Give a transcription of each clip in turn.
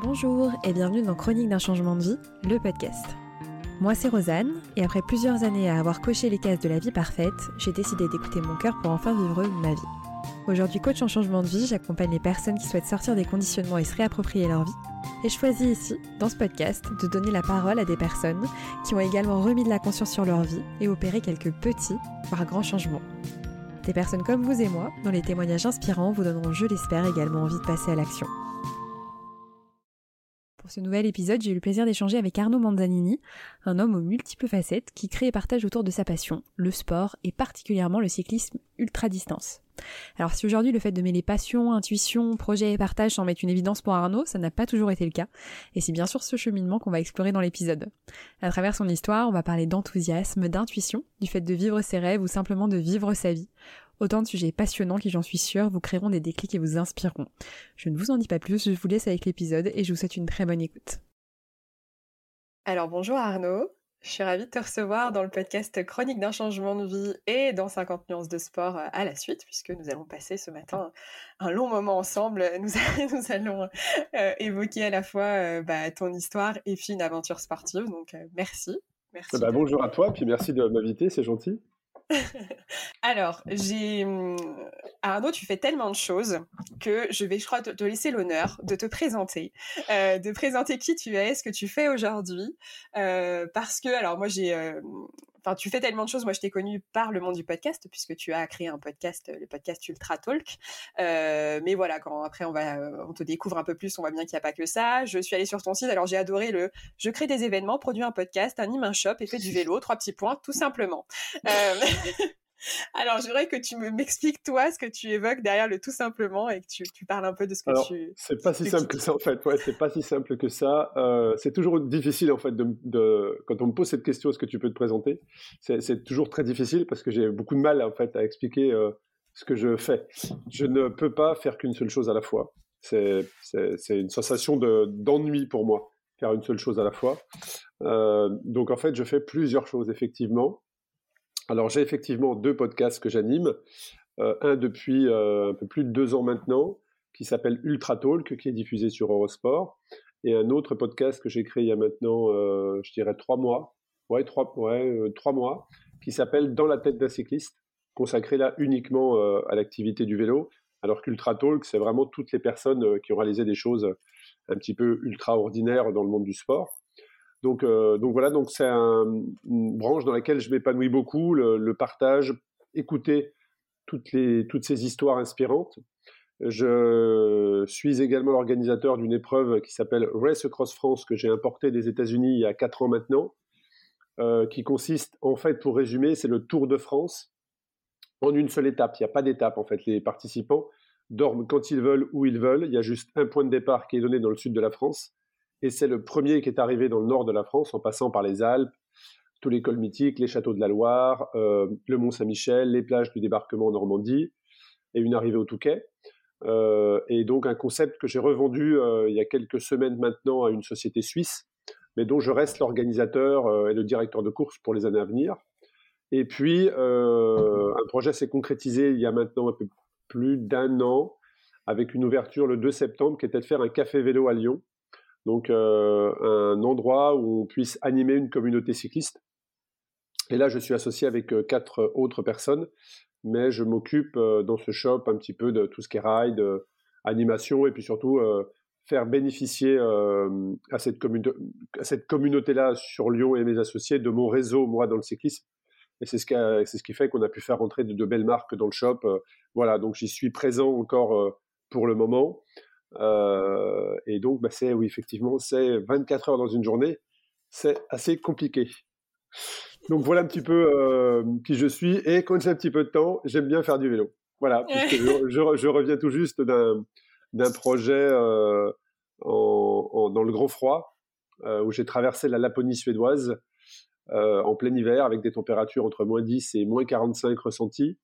Bonjour et bienvenue dans Chronique d'un changement de vie, le podcast. Moi c'est Rosanne et après plusieurs années à avoir coché les cases de la vie parfaite, j'ai décidé d'écouter mon cœur pour enfin vivre ma vie. Aujourd'hui coach en changement de vie, j'accompagne les personnes qui souhaitent sortir des conditionnements et se réapproprier leur vie. Et je choisis ici, dans ce podcast, de donner la parole à des personnes qui ont également remis de la conscience sur leur vie et opéré quelques petits, voire grands changements. Des personnes comme vous et moi, dont les témoignages inspirants vous donneront, je l'espère, également envie de passer à l'action. Pour ce nouvel épisode, j'ai eu le plaisir d'échanger avec Arnaud Manzanini, un homme aux multiples facettes qui crée et partage autour de sa passion, le sport et particulièrement le cyclisme ultra-distance. Alors si aujourd'hui le fait de mêler passion, intuition, projet et partage semble être une évidence pour Arnaud, ça n'a pas toujours été le cas, et c'est bien sûr ce cheminement qu'on va explorer dans l'épisode. À travers son histoire, on va parler d'enthousiasme, d'intuition, du fait de vivre ses rêves ou simplement de vivre sa vie. Autant de sujets passionnants qui, j'en suis sûre, vous créeront des déclics et vous inspireront. Je ne vous en dis pas plus, je vous laisse avec l'épisode et je vous souhaite une très bonne écoute. Alors bonjour Arnaud, je suis ravie de te recevoir dans le podcast Chronique d'un changement de vie et dans 50 nuances de sport euh, à la suite, puisque nous allons passer ce matin un long moment ensemble. Nous, nous allons euh, évoquer à la fois euh, bah, ton histoire et puis une aventure sportive. Donc merci. merci bah, bonjour à toi, puis merci de m'inviter, c'est gentil. Alors, j'ai hum, Arnaud, tu fais tellement de choses que je vais, je crois, te, laisser l'honneur de te présenter, euh, de présenter qui tu es, ce que tu fais aujourd'hui, euh, parce que, alors moi, j'ai, euh, enfin, tu fais tellement de choses. Moi, je t'ai connu par le monde du podcast puisque tu as créé un podcast, le podcast Ultra Talk. mais voilà, quand après on va, on te découvre un peu plus, on voit bien qu'il n'y a pas que ça. Je suis allée sur ton site, alors j'ai adoré le, je crée des événements, produis un podcast, anime un shop et fais du vélo, trois petits points, tout simplement. Alors, j'aimerais que tu m'expliques, toi, ce que tu évoques derrière le tout simplement et que tu, parles un peu de ce que tu. C'est pas si simple que ça, en fait. Ouais, c'est pas si simple que ça. Euh, c'est toujours difficile, en fait, de, quand on me pose cette question, est-ce que tu peux te présenter C'est toujours très difficile parce que j'ai beaucoup de mal, en fait, à expliquer euh, ce que je fais. Je ne peux pas faire qu'une seule chose à la fois. C'est une sensation d'ennui pour moi, faire une seule chose à la fois. Euh, donc, en fait, je fais plusieurs choses, effectivement. Alors j'ai effectivement deux podcasts que j'anime, euh, un depuis euh, un peu plus de deux ans maintenant, qui s'appelle Ultra Talk, qui est diffusé sur Eurosport, et un autre podcast que j'ai créé il y a maintenant, euh, je dirais trois mois, ouais trois, ouais, trois mois, qui s'appelle Dans la tête d'un cycliste, consacré là uniquement à l'activité du vélo, alors qu'Ultra Talk, c'est vraiment toutes les personnes qui ont réalisé des choses un petit peu ultra ordinaires dans le monde du sport. Donc, euh, donc voilà, donc c'est une branche dans laquelle je m'épanouis beaucoup, le, partage, écouter toutes, les, toutes ces histoires inspirantes. Je suis également l'organisateur d'une épreuve qui s'appelle Race Across France que j'ai importée des États-Unis il y a quatre ans maintenant, euh, qui consiste en fait, pour résumer, c'est le Tour de France en une seule étape. Il n'y a pas d'étape en fait. Les participants dorment quand ils veulent, où ils veulent. Il y a juste un point de départ qui est donné dans le sud de la France et c'est le premier qui est arrivé dans le nord de la France en passant par les Alpes, tous les cols mythiques, les châteaux de la Loire, euh, le Mont Saint-Michel, les plages du débarquement en Normandie, et une arrivée au Touquet. Euh, et donc un concept que j'ai revendu euh, il y a quelques semaines maintenant à une société suisse, mais dont je reste l'organisateur et le directeur de course pour les années à venir. Et puis, un projet s'est concrétisé il y a maintenant un peu plus d'un an, avec une ouverture le 2 septembre, qui était de faire un café vélo à Lyon, donc euh, un endroit où on puisse animer une communauté cycliste. Et là, je suis associé avec euh, quatre autres personnes, mais je m'occupe euh, dans ce shop un petit peu de tout ce qui est ride, animation, et puis surtout faire bénéficier à cette, communauté-là sur Lyon et mes associés de mon réseau, moi, dans le cyclisme. Et c'est ce, qui fait qu'on a pu faire rentrer de, belles marques dans le shop. voilà, donc j'y suis présent encore pour le moment. Euh, et donc, bah, c'est oui, effectivement, c'est 24 heures dans une journée. C'est assez compliqué. Donc voilà un petit peu euh, qui je suis. Et quand j'ai un petit peu de temps, j'aime bien faire du vélo. Voilà, je, reviens tout juste d'un projet euh, en, dans le grand froid, où j'ai traversé la Laponie suédoise en plein hiver avec des températures entre moins 10 et moins 45 ressenties.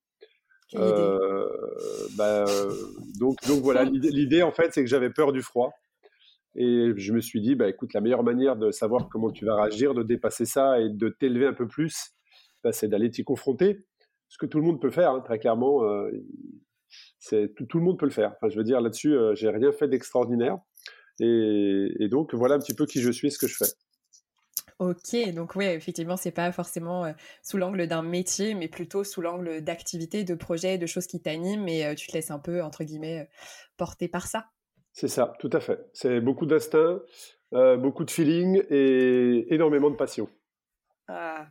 Euh, bah, donc, donc voilà, l'idée en fait, c'est que j'avais peur du froid. Et je me suis dit, bah, écoute, la meilleure manière de savoir comment tu vas réagir, de dépasser ça et de t'élever un peu plus, bah, c'est d'aller t'y confronter. Ce que tout le monde peut faire, hein, très clairement. Euh, c'est tout, le monde peut le faire. Enfin, je veux dire, là-dessus, euh, j'ai rien fait d'extraordinaire. Et, donc, voilà un petit peu qui je suis et ce que je fais. Ok, donc oui, effectivement, c'est pas forcément sous l'angle d'un métier, mais plutôt sous l'angle d'activités, de projets, de choses qui t'animent, et tu te laisses un peu, entre guillemets, porter par ça. C'est ça, tout à fait. C'est beaucoup d'instinct, beaucoup de feeling et énormément de passion. Ah,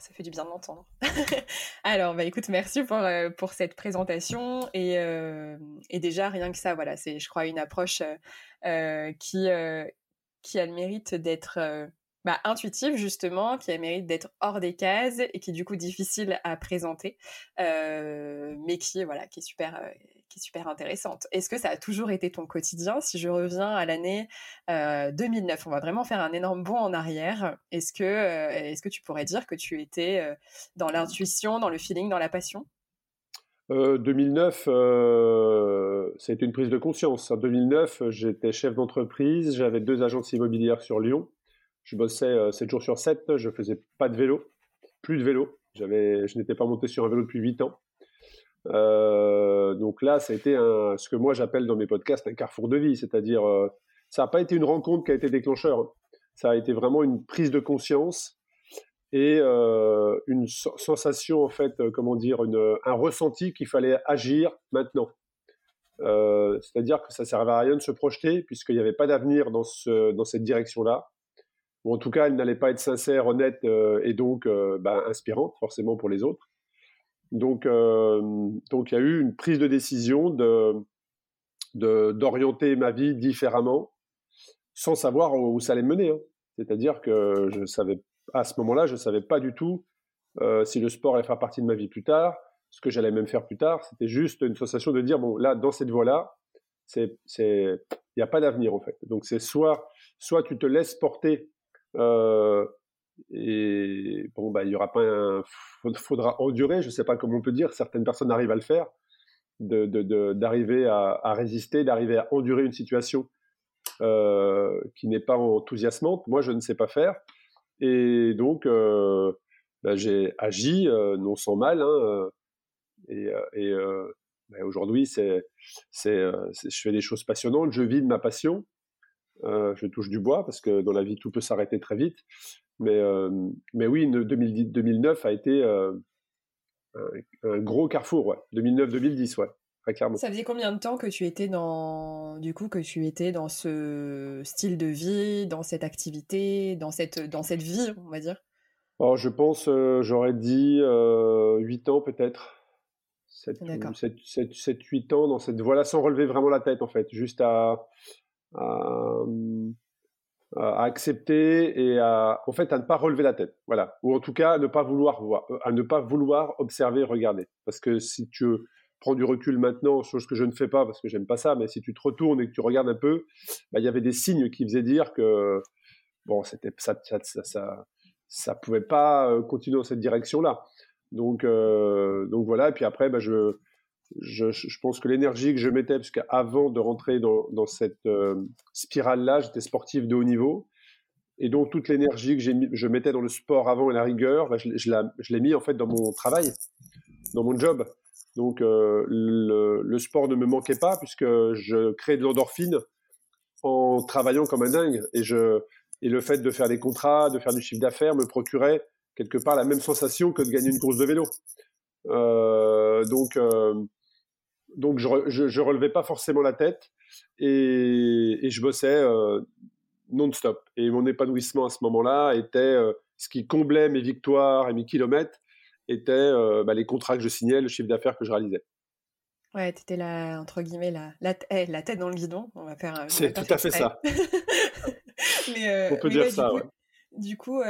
ça fait du bien de l'entendre. Alors, bah, écoute, merci pour, euh, pour cette présentation. Et, euh, et, déjà, rien que ça, voilà, c'est, je crois, une approche euh, qui, qui a le mérite d'être bah, intuitive, justement, qui a mérite d'être hors des cases et qui est du coup difficile à présenter, mais qui, voilà, qui est super qui est super intéressante. Est-ce que ça a toujours été ton quotidien? Si je reviens à l'année 2009, euh, on va vraiment faire un énorme bond en arrière. Est-ce que, euh, est-ce que tu pourrais dire que tu étais euh, dans l'intuition, dans le feeling, dans la passion? 2009, ça a été une prise de conscience. En 2009, j'étais chef d'entreprise, j'avais deux agences immobilières sur Lyon. Je bossais 7 jours sur 7, je faisais pas de vélo, plus de vélo. J'avais, je n'étais pas monté sur un vélo depuis 8 ans. Euh, donc là, ça a été ce que moi j'appelle dans mes podcasts un carrefour de vie, c'est-à-dire euh, ça n'a pas été une rencontre qui a été déclencheur, ça a été vraiment une prise de conscience et euh, une sensation en fait, comment dire, un ressenti qu'il fallait agir maintenant. c'est-à-dire que ça servait à rien de se projeter puisqu'il n'y avait pas d'avenir dans cette direction-là. En tout cas, elle n'allait pas être sincère, honnête et donc bah, inspirante forcément pour les autres. Donc, euh, donc il y a eu une prise de décision de d'orienter ma vie différemment, sans savoir où ça allait mener. Hein. C'est-à-dire que je savais à ce moment-là, je savais pas du tout euh, si le sport allait faire partie de ma vie plus tard, ce que j'allais même faire plus tard. C'était juste une sensation de dire bon là dans cette voie-là, il n'y a pas d'avenir en fait. Donc c'est soit soit tu te laisses porter euh, et bon, bah, il y aura pas un, faudra endurer, je ne sais pas comment on peut dire, certaines personnes arrivent à le faire, d'arriver à, résister, d'arriver à endurer une situation euh, qui n'est pas enthousiasmante. Moi, je ne sais pas faire. Et donc, euh, bah, j'ai agi, non sans mal. Hein, et, et bah, aujourd'hui, je fais des choses passionnantes, je vis de ma passion. Je touche du bois parce que dans la vie, tout peut s'arrêter très vite. Mais, euh, mais oui, 2009 a été euh, un, gros carrefour, ouais. 2009-2010, ouais. Très clairement. Ça faisait combien de temps que tu étais dans, du coup, que tu étais dans ce style de vie, dans cette activité, dans cette, dans cette vie, on va dire? Oh, Je pense, euh, j'aurais dit 8 ans peut-être. 7-8 ans dans cette voie-là, sans relever vraiment la tête en fait, juste à, à, à accepter et à, en fait, à ne pas relever la tête. Voilà. Ou en tout cas, à ne pas vouloir euh, à ne pas vouloir observer, regarder. Parce que si tu prends du recul maintenant, chose que je ne fais pas parce que j'aime pas ça, mais si tu te retournes et que tu regardes un peu, bah, il y avait des signes qui faisaient dire que, bon, c'était, ça, ça, ça, ça, pouvait pas euh, continuer dans cette direction-là. Donc, euh, donc voilà. Et puis après, bah, je, je, pense que l'énergie que je mettais, parce qu'avant de rentrer dans, cette euh, spirale-là, j'étais sportif de haut niveau. Et donc, toute l'énergie que je mettais dans le sport avant et la rigueur, bah, je, l'ai mis en fait dans mon travail, dans mon job. Donc, euh, le, sport ne me manquait pas, puisque je créais de l'endorphine en travaillant comme un dingue. Et, le fait de faire des contrats, de faire du chiffre d'affaires me procurait quelque part la même sensation que de gagner une course de vélo. Euh, donc, donc je, je, relevais pas forcément la tête et, je bossais euh, non-stop. Et mon épanouissement à ce moment-là était euh, ce qui comblait mes victoires et mes kilomètres étaient euh, bah, les contrats que je signais, le chiffre d'affaires que je réalisais. Ouais, tu étais là, entre guillemets, la, la, eh, la, tête dans le guidon. On va faire. C'est tout à fait ça. mais, On peut dire ça, ouais. Du coup,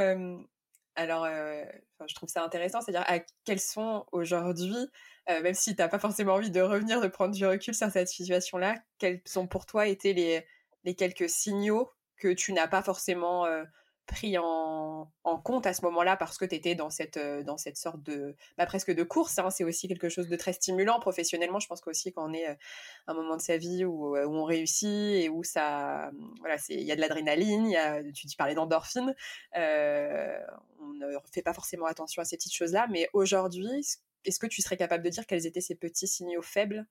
alors, je trouve ça intéressant, c'est-à-dire à quels sont aujourd'hui euh, même si tu n'as pas forcément envie de revenir, de prendre du recul sur cette situation-là, quels ont pour toi été les, les quelques signaux que tu n'as pas forcément euh, pris en, compte à ce moment-là parce que tu étais dans cette, euh, dans cette sorte de, bah, presque de course. Hein. c'est aussi quelque chose de très stimulant professionnellement. Je pense qu'aussi quand on est à un moment de sa vie où, où, on réussit et où ça, voilà, il y a de l'adrénaline, tu, tu parlais d'endorphine, on ne fait pas forcément attention à ces petites choses-là. Mais aujourd'hui, est-ce que tu serais capable de dire quels étaient ces petits signaux faibles?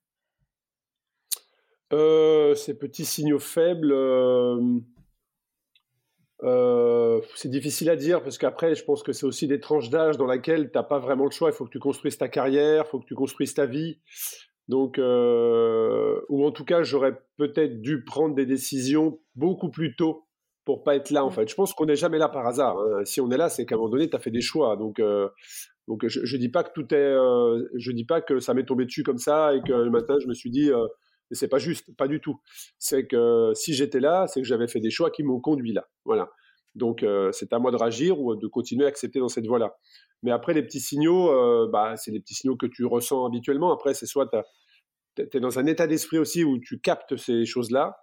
Ces petits signaux faibles, c'est difficile à dire parce qu'après, je pense que c'est aussi des tranches d'âge dans lesquelles tu n'as pas vraiment le choix. Il faut que tu construises ta carrière, il faut que tu construises ta vie. Donc, ou en tout cas, j'aurais peut-être dû prendre des décisions beaucoup plus tôt pour pas être là en mmh. fait. Je pense qu'on n'est jamais là par hasard. Hein. Si on est là, c'est qu'à un moment donné, tu as fait des choix. Donc, euh, donc je, je dis pas que tout est, euh, je dis pas que ça m'est tombé dessus comme ça et que le matin je me suis dit, euh, c'est pas juste, pas du tout. C'est que si j'étais là, c'est que j'avais fait des choix qui m'ont conduit là. Voilà. Donc euh, c'est à moi de réagir ou de continuer à accepter dans cette voie-là. Mais après les petits signaux, bah c'est les petits signaux que tu ressens habituellement. Après c'est soit tu es dans un état d'esprit aussi où tu captes ces choses-là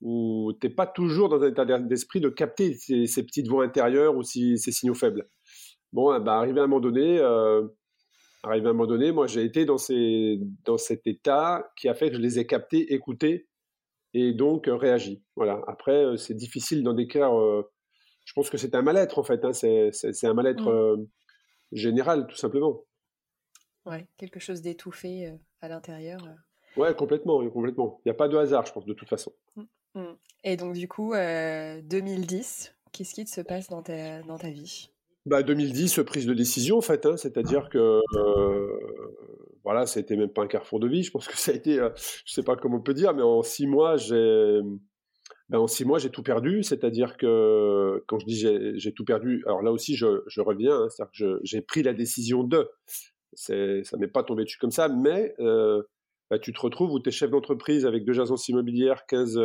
où tu n'es pas toujours dans un état d'esprit de capter ces, petites voix intérieures ou ces signaux faibles. Bon, bah, arrivé à un moment donné, euh, arrivé à un moment donné, moi j'ai été dans, ces, dans cet état qui a fait que je les ai captés, écoutés et donc euh, réagi. Voilà. Après, euh, c'est difficile d'en décrire. je pense que c'est un mal-être en fait. Hein, c'est un mal-être mmh. général, tout simplement. Ouais, quelque chose d'étouffé à l'intérieur. Ouais, complètement, complètement. Il n'y a pas de hasard, je pense, de toute façon. Mmh. Mmh. Et donc, du coup, 2010, euh, qu'est-ce qui se passe dans ta, dans ta vie? Bah, 2010, prise de décision, en fait. Hein, C'est-à-dire que, euh, voilà, ça même pas un carrefour de vie. Je pense que ça a été, euh, je sais pas comment on peut dire, mais en six mois, j'ai. Ben, tout perdu, c'est-à-dire que quand je dis j'ai tout perdu, alors là aussi, je, reviens, hein, c'est-à-dire que j'ai pris la décision de, ça m'est pas tombé dessus comme ça, mais euh, bah, tu te retrouves où tu es chef d'entreprise avec deux agences immobilières, 15,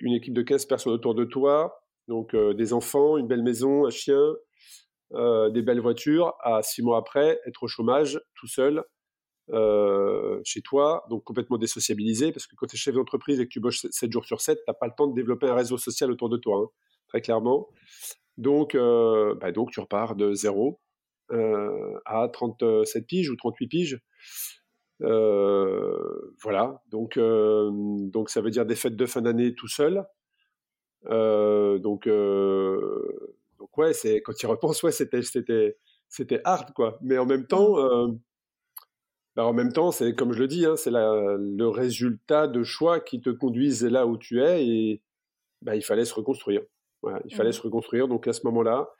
une équipe de 15 personnes autour de toi, donc euh, des enfants, une belle maison, un chien, euh, des belles voitures, à six mois après, être au chômage, tout seul, euh, chez toi, donc complètement désociabilisé, parce que quand tu es chef d'entreprise et que tu bosses 7 jours sur 7, tu n'as pas le temps de développer un réseau social autour de toi, hein, très clairement. Donc, bah, donc tu repars de zéro à 37 piges ou 38 piges. Euh, voilà, donc, euh, donc ça veut dire des fêtes de fin d'année tout seul. Euh, donc, donc ouais, c'est quand tu y repenses, ouais, c'était c'était c'était hard quoi. Mais en même temps, mmh. bah, en même temps, c'est comme je le dis, hein, c'est le résultat de choix qui te conduisent là où tu es et bah, il fallait se reconstruire. Voilà, il fallait mmh. se reconstruire. Donc à ce moment-là,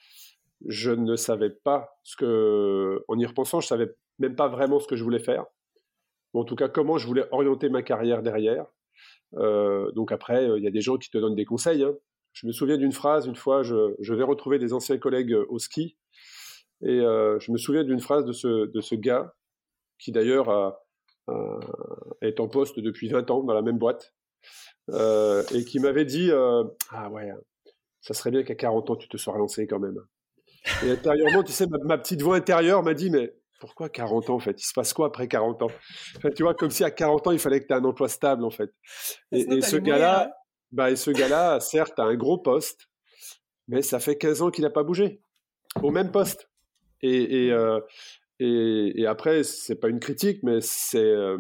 je ne savais pas ce que, en y repensant, je savais même pas vraiment ce que je voulais faire en tout cas comment je voulais orienter ma carrière derrière. Euh, donc après, euh, il y a des gens qui te donnent des conseils. Hein. Je me souviens d'une phrase, une fois, je, vais retrouver des anciens collègues euh, au ski, et je me souviens d'une phrase de ce, de ce gars, qui d'ailleurs est en poste depuis 20 ans dans la même boîte, et qui m'avait dit Ah ouais, ça serait bien qu'à 40 ans, tu te sois relancé quand même. Et intérieurement, tu sais, ma petite voix intérieure m'a dit Mais pourquoi 40 ans en fait? Il se passe quoi après 40 ans? Tu vois, comme si à 40 ans il fallait que tu aies un emploi stable en fait. Et, ce gars-là, bah, et ce gars-là, certes, a un gros poste, mais ça fait 15 ans qu'il n'a pas bougé au même poste. Et, et, euh, et, et après, c'est pas une critique, mais c'est euh,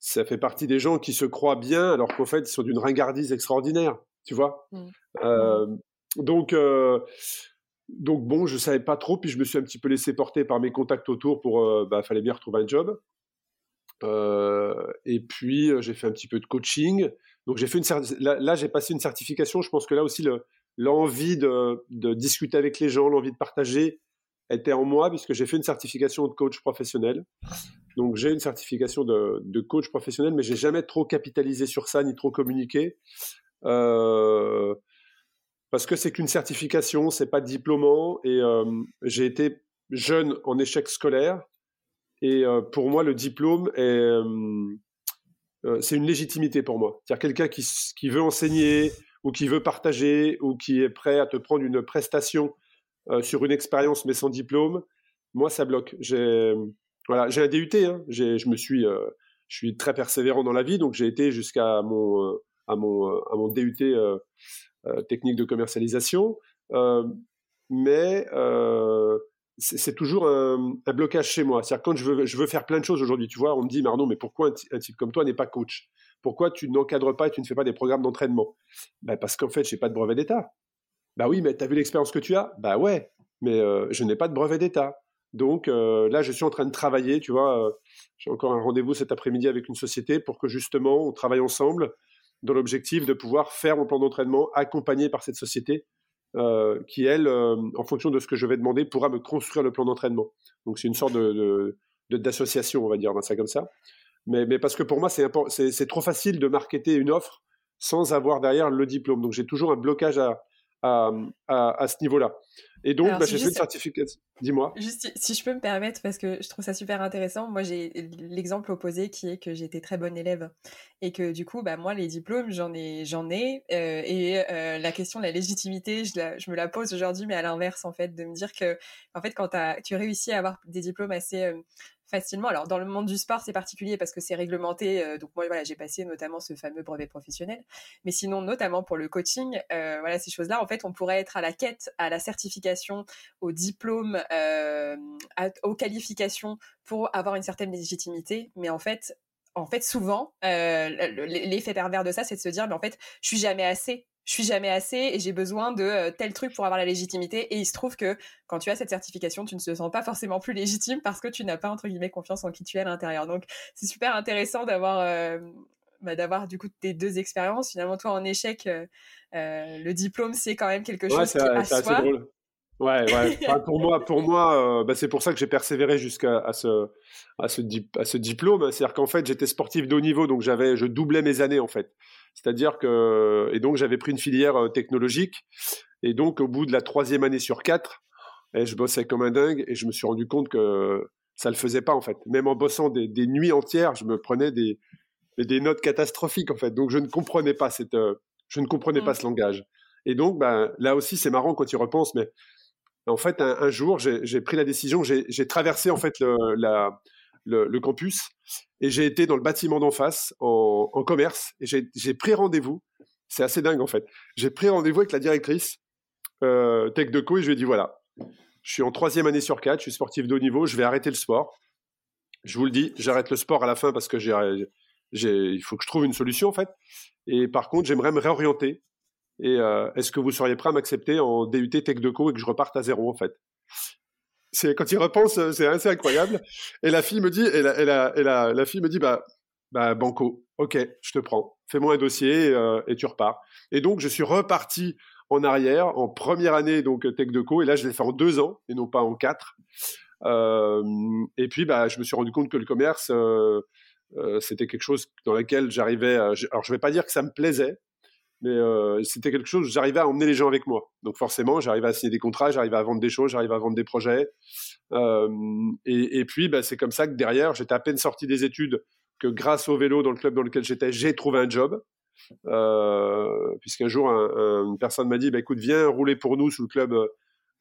ça fait partie des gens qui se croient bien alors qu'en fait ils sont d'une ringardise extraordinaire, tu vois. Mmh. Euh, donc euh, donc bon, je savais pas trop, puis je me suis un petit peu laissé porter par mes contacts autour pour, bah, fallait bien retrouver un job. Et puis j'ai fait un petit peu de coaching. Donc j'ai fait une là, j'ai passé une certification. Je pense que là aussi l'envie de, discuter avec les gens, l'envie de partager était en moi puisque j'ai fait une certification de coach professionnel. Donc j'ai une certification de, coach professionnel, mais j'ai jamais trop capitalisé sur ça ni trop communiqué. Euh, parce que c'est qu'une certification, c'est pas diplômant et euh, j'ai été jeune en échec scolaire et euh, pour moi le diplôme est euh, c'est une légitimité pour moi. C'est-à-dire quelqu'un qui, qui, veut enseigner ou qui veut partager ou qui est prêt à te prendre une prestation sur une expérience mais sans diplôme, moi ça bloque. J'ai voilà, j'ai un DUT, hein. je me suis je suis très persévérant dans la vie donc j'ai été jusqu'à mon à mon à mon DUT euh, technique de commercialisation, euh, mais euh, c'est toujours un, blocage chez moi. C'est-à-dire quand je veux, je veux faire plein de choses aujourd'hui, tu vois, on me dit, Marnon, mais pourquoi un, type comme toi n'est pas coach? Pourquoi tu n'encadres pas et tu ne fais pas des programmes d'entraînement? Ben Parce qu'en fait, je n'ai pas de brevet d'État. Bah oui, mais tu as vu l'expérience que tu as? Bah ouais, mais je n'ai pas de brevet d'État. Donc là, je suis en train de travailler, tu vois. J'ai encore un rendez-vous cet après-midi avec une société pour que justement on travaille ensemble dans l'objectif de pouvoir faire mon plan d'entraînement accompagné par cette société qui, elle, en fonction de ce que je vais demander, pourra me construire le plan d'entraînement. Donc c'est une sorte de, d'association, on va dire, ça comme ça. Mais, parce que pour moi, c'est trop facile de marketer une offre sans avoir derrière le diplôme. Donc j'ai toujours un blocage à, à, ce niveau-là. Et donc, bah, j'ai fait le certificat. Dis-moi. Juste si je peux me permettre, parce que je trouve ça super intéressant. Moi, j'ai l'exemple opposé qui est que j'étais très bonne élève et que du coup, bah moi, les diplômes, j'en ai, j'en ai. Euh, et euh, la question de la légitimité, je, je me la pose aujourd'hui, mais à l'inverse, en fait, de me dire que, en fait, quand as, tu réussis à avoir des diplômes assez euh, facilement. Alors dans le monde du sport, c'est particulier parce que c'est réglementé. Euh, donc moi, voilà, j'ai passé notamment ce fameux brevet professionnel. Mais sinon, notamment pour le coaching, euh, voilà, ces choses-là, en fait, on pourrait être à la quête, à la certification, au diplôme, euh, aux qualifications pour avoir une certaine légitimité. Mais en fait, en fait, souvent, l'effet pervers de ça, c'est de se dire, mais en fait, je suis jamais assez je suis jamais assez et j'ai besoin de euh, tel truc pour avoir la légitimité. Et il se trouve que quand tu as cette certification, tu ne te sens pas forcément plus légitime parce que tu n'as pas entre guillemets confiance en qui tu es à l'intérieur. Donc c'est super intéressant d'avoir euh, bah, d'avoir du coup tes deux expériences. Finalement, toi en échec, euh, le diplôme c'est quand même quelque chose qui à Assez drôle. Ouais, ouais. pour moi, pour moi, bah, c'est pour ça que j'ai persévéré jusqu'à à ce, à ce, à ce diplôme. C'est-à-dire qu'en fait, j'étais sportif de haut niveau, donc j'avais, je doublais mes années en fait. C'est-à-dire que et donc j'avais pris une filière euh, technologique et donc au bout de la troisième année sur quatre, et eh, je bossais comme un dingue et je me suis rendu compte que ça le faisait pas en fait. Même en bossant des, nuits entières, je me prenais des, des notes catastrophiques en fait. Donc je ne comprenais pas cette, euh, je ne comprenais pas mmh. ce langage. Et donc ben, là aussi c'est marrant quand tu repenses, mais en fait un, jour j'ai pris la décision, j'ai traversé en fait le, la, le, campus et j'ai été dans le bâtiment d'en face en, commerce et j'ai pris rendez-vous. C'est assez dingue en fait. J'ai pris rendez-vous avec la directrice euh, Tech de Co et je lui ai dit voilà, je suis en troisième année sur quatre, je suis sportif de haut niveau, je vais arrêter le sport. Je vous le dis, j'arrête le sport à la fin parce que j'ai, il faut que je trouve une solution en fait. Et par contre, j'aimerais me réorienter. Et euh, est-ce que vous seriez prêt à m'accepter en DUT Tech de Co et que je reparte à zéro en fait? C'est quand il repense, euh, c'est assez incroyable. Et la fille me dit, et la, et la, fille me dit, bah, bah, banco, ok, je te prends, fais-moi un dossier euh, et tu repars. Et donc, je suis reparti en arrière en première année donc tech de co, et là, je l'ai fait en deux ans et non pas en quatre. Euh, et puis, bah, je me suis rendu compte que le commerce, c'était quelque chose dans lequel j'arrivais. Alors, je vais pas dire que ça me plaisait, mais euh, c'était quelque chose j'arrivais à emmener les gens avec moi. Donc forcément, j'arrivais à signer des contrats, j'arrivais à vendre des choses, j'arrivais à vendre des projets. Et, puis, bah, c'est comme ça que derrière, j'étais à peine sorti des études, que grâce au vélo dans le club dans lequel j'étais, j'ai trouvé un job. Euh, Puisqu'un jour, un, une personne m'a dit, bah, écoute, viens rouler pour nous sous le club, euh,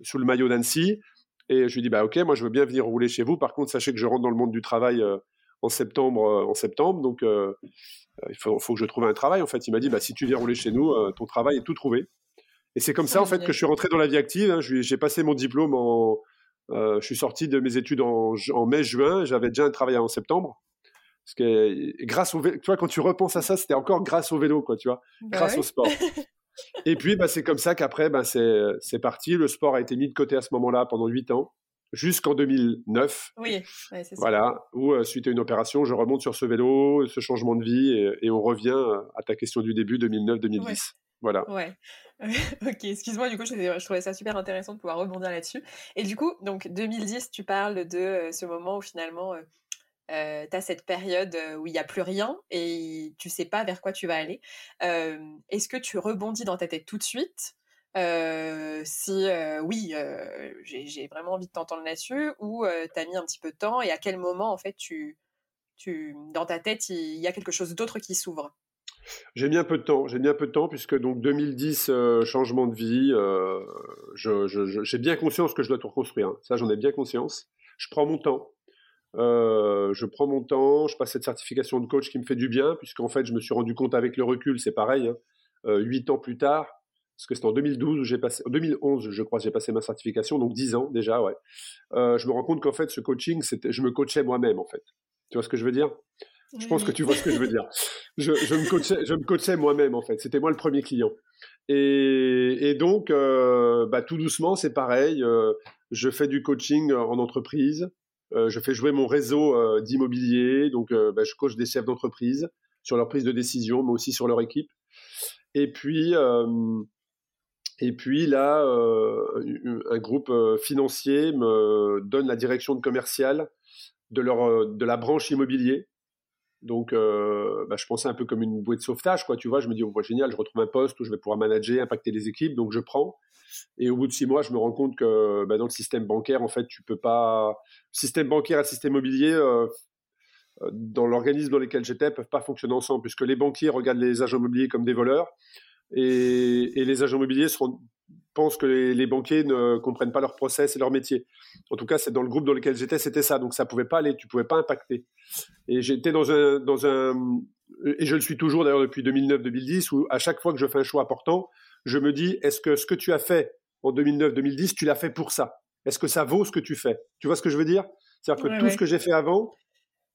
sous le maillot d'Annecy. Et je lui ai dit, bah, ok, moi je veux bien venir rouler chez vous. Par contre, sachez que je rentre dans le monde du travail en septembre. en septembre donc, il faut, faut, que je trouve un travail. En fait, il m'a dit, bah, si tu viens rouler chez nous, euh, ton travail est tout trouvé. Et c'est comme ça, en fait, que je suis rentré dans la vie active. Hein. J'ai passé mon diplôme en. Euh, je suis sorti de mes études en, en mai-juin. J'avais déjà un travail en septembre. Parce que grâce au vélo, tu vois, quand tu repenses à ça, c'était encore grâce au vélo, quoi, tu vois, bah grâce au sport. Et puis, bah, c'est comme ça qu'après, bah, c'est parti. Le sport a été mis de côté à ce moment-là pendant huit ans jusqu'en 2009. Oui, c'est ça. Voilà, où euh, suite à une opération, je remonte sur ce vélo, ce changement de vie, et, on revient euh, à ta question du début, 2009-2010. Voilà. Ouais. ok, excuse-moi, du coup, je, trouvais ça super intéressant de pouvoir rebondir là-dessus. Et du coup, donc 2010, tu parles de euh, ce moment où finalement, tu as cette période où il n'y a plus rien et tu sais pas vers quoi tu vas aller. Est-ce que tu rebondis dans ta tête tout de suite si oui, j'ai vraiment envie de t'entendre là-dessus, ou tu as mis un petit peu de temps, et à quel moment, en fait, tu, tu dans ta tête, il y a quelque chose d'autre qui s'ouvre? J'ai mis un peu de temps, j'ai mis un peu de temps puisque donc 2010 changement de vie, j'ai bien conscience que je dois tout reconstruire. Hein. Ça, j'en ai bien conscience. Je prends mon temps. je prends mon temps, je passe cette certification de coach qui me fait du bien, puisqu'en fait, je me suis rendu compte avec le recul, c'est pareil, hein, huit ans plus tard, parce que c'était en 2012 où j'ai passé, 2011 je crois, j'ai passé ma certification, donc 10 ans déjà, ouais. Euh, je me rends compte qu'en fait, ce coaching, c'était, je me coachais moi-même en fait. Tu vois ce que je veux dire? Je pense que tu vois ce que je veux dire. Je, me coachais, je me coachais moi-même en fait. C'était moi le premier client. Et, donc, euh, bah, tout doucement, c'est pareil. Euh, je fais du coaching en entreprise, je fais jouer mon réseau d'immobilier, donc bah, je coach des chefs d'entreprise sur leur prise de décision, mais aussi sur leur équipe. Et puis, et puis là, un groupe financier me donne la direction de commercial de, leur, de la branche immobilier. Donc, bah, je pensais un peu comme une bouée de sauvetage, quoi. Tu vois, je me dis, oh, génial, je retrouve un poste où je vais pouvoir manager, impacter les équipes, donc je prends. Et au bout de six mois, je me rends compte que bah, dans le système bancaire, en fait, tu peux pas. Système bancaire et système immobilier, dans l'organisme dans lequel j'étais, peuvent pas fonctionner ensemble, puisque les banquiers regardent les agents immobiliers comme des voleurs, et, les agents immobiliers pensent que les, banquiers ne comprennent pas leur process et leur métier. En tout cas, c'est dans le groupe dans lequel j'étais, c'était ça. Donc ça pouvait pas aller, tu pouvais pas impacter. Et j'étais dans un, dans un, et je le suis toujours d'ailleurs depuis 2009-2010, où à chaque fois que je fais un choix important, je me dis, est-ce que ce que tu as fait en 2009-2010, tu l'as fait pour ça? Est-ce que ça vaut ce que tu fais? Tu vois ce que je veux dire? C'est-à-dire que tout ce que j'ai fait avant,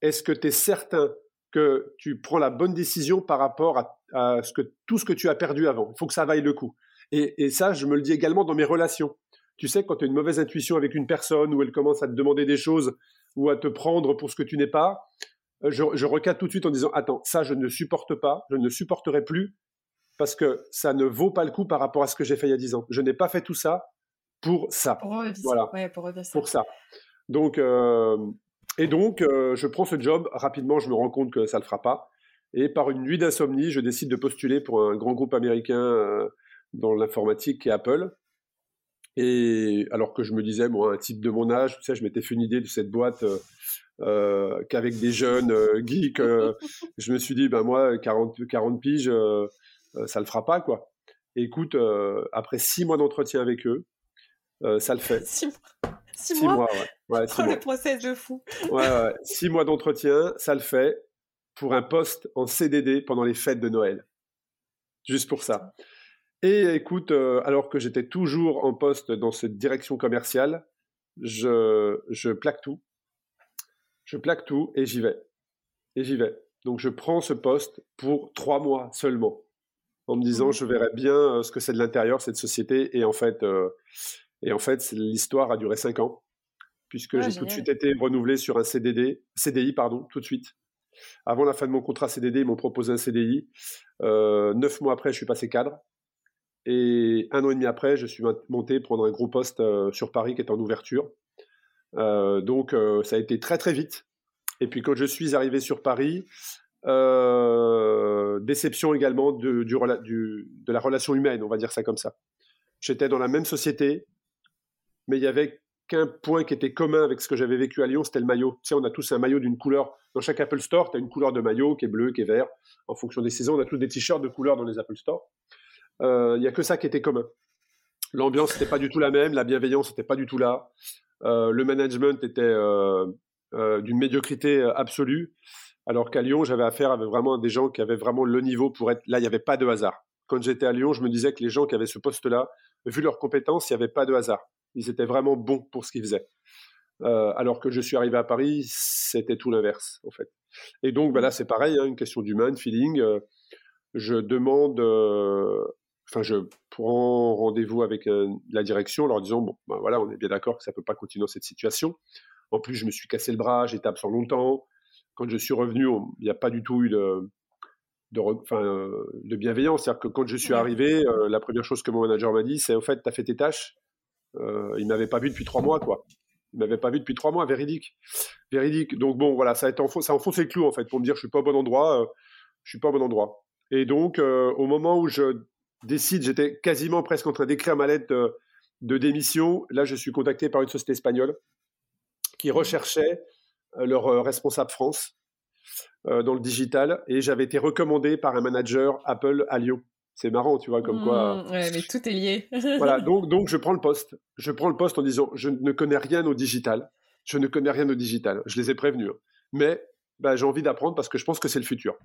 est-ce que tu es certain que tu prends la bonne décision par rapport à, ce que, tout ce que tu as perdu avant Il faut que ça vaille le coup. Et, ça, je me le dis également dans mes relations. Tu sais, quand tu as une mauvaise intuition avec une personne où elle commence à te demander des choses ou à te prendre pour ce que tu n'es pas, euh, je, je recadre tout de suite en disant Attends, ça, je ne supporte pas, je ne supporterai plus parce que ça ne vaut pas le coup par rapport à ce que j'ai fait il y a 10 ans. Je n'ai pas fait tout ça pour ça. Pour voilà. pour, ça. pour ça. Donc, euh, et donc, euh, je prends ce job. Rapidement, je me rends compte que ça ne le fera pas. Et par une nuit d'insomnie, je décide de postuler pour un grand groupe américain euh, dans l'informatique qui est Apple. Et alors que je me disais, moi, un type de mon âge, tu sais, je m'étais fait une idée de cette boîte euh, qu'avec des jeunes geeks, je me suis dit, ben moi, 40, 40 piges, ça le fera pas, quoi. écoute, après six mois d'entretien avec eux, ça le fait. Six mois. Six, mois, ouais. ouais oh, le process de fou. ouais. Six mois d'entretien, ça le fait pour un poste en CDD pendant les fêtes de Noël. Juste pour ça. Et écoute, euh, alors que j'étais toujours en poste dans cette direction commerciale, je, je plaque tout. Je plaque tout et j'y vais. Et j'y vais. Donc je prends ce poste pour trois mois seulement, en me disant mmh. je verrai bien euh, ce que c'est de l'intérieur cette société. Et en fait, euh, et en fait, l'histoire a duré cinq ans, puisque ah, j'ai tout de suite été renouvelé sur un CDD, CDI, pardon, tout de suite. Avant la fin de mon contrat CDD, ils m'ont proposé un CDI. Euh, neuf mois après, je suis passé cadre. Et un an et demi après, je suis monté prendre un gros poste euh, sur Paris qui est en ouverture. Euh, donc, ça a été très très vite. Et puis quand je suis arrivé sur Paris, déception également de, de la relation humaine, on va dire ça comme ça. J'étais dans la même société, mais il y avait qu'un point qui était commun avec ce que j'avais vécu à Lyon, c'était le maillot. Tu on a tous un maillot d'une couleur. Dans chaque Apple Store, tu as une couleur de maillot qui est bleu, qui est vert. En fonction des saisons, on a tous des t-shirts de couleur dans les Apple Store. Euh, il n'y a que ça qui était commun. L'ambiance n'était pas du tout la même, la bienveillance n'était pas du tout là. Euh, le management était euh, d'une médiocrité absolue. Alors qu'à Lyon, j'avais affaire avec vraiment des gens qui avaient vraiment le niveau pour être. Là, il n'y avait pas de hasard. Quand j'étais à Lyon, je me disais que les gens qui avaient ce poste-là, vu leurs compétences, il n'y avait pas de hasard. Ils étaient vraiment bons pour ce qu'ils faisaient. Euh, alors que je suis arrivé à Paris, c'était tout l'inverse, en fait. Et donc, bah là, c'est pareil, hein, une question d'humain, de feeling. Euh, je demande, euh, enfin, je prends rendez-vous avec la direction en leur disant, bon, ben voilà, on est bien d'accord que ça ne peut pas continuer dans cette situation. En plus, je me suis cassé le bras, j'étais absent longtemps. Quand je suis revenu, il n'y a pas du tout eu de, de, de bienveillance. C'est-à-dire que quand je suis arrivé, la première chose que mon manager m'a dit, c'est au fait, tu as fait tes tâches, euh, il m'avait pas vu depuis trois mois, quoi. Il m'avait pas vu depuis trois mois, véridique, véridique. Donc bon, voilà, ça a été enfoncé le clou en fait pour me dire je suis pas au bon endroit, euh, je suis pas au bon endroit. Et donc euh, au moment où je décide, j'étais quasiment presque en train d'écrire ma lettre de, démission. Là, je suis contacté par une société espagnole qui recherchait leur responsable France dans le digital et j'avais été recommandé par un manager Apple à c'est marrant, tu vois, comme quoi. Mmh, ouais, mais tout est lié. voilà, donc, donc je prends le poste. Je prends le poste en disant je ne connais rien au digital. Je ne connais rien au digital. Je les ai prévenus. Hein. Mais bah, j'ai envie d'apprendre parce que je pense que c'est le futur.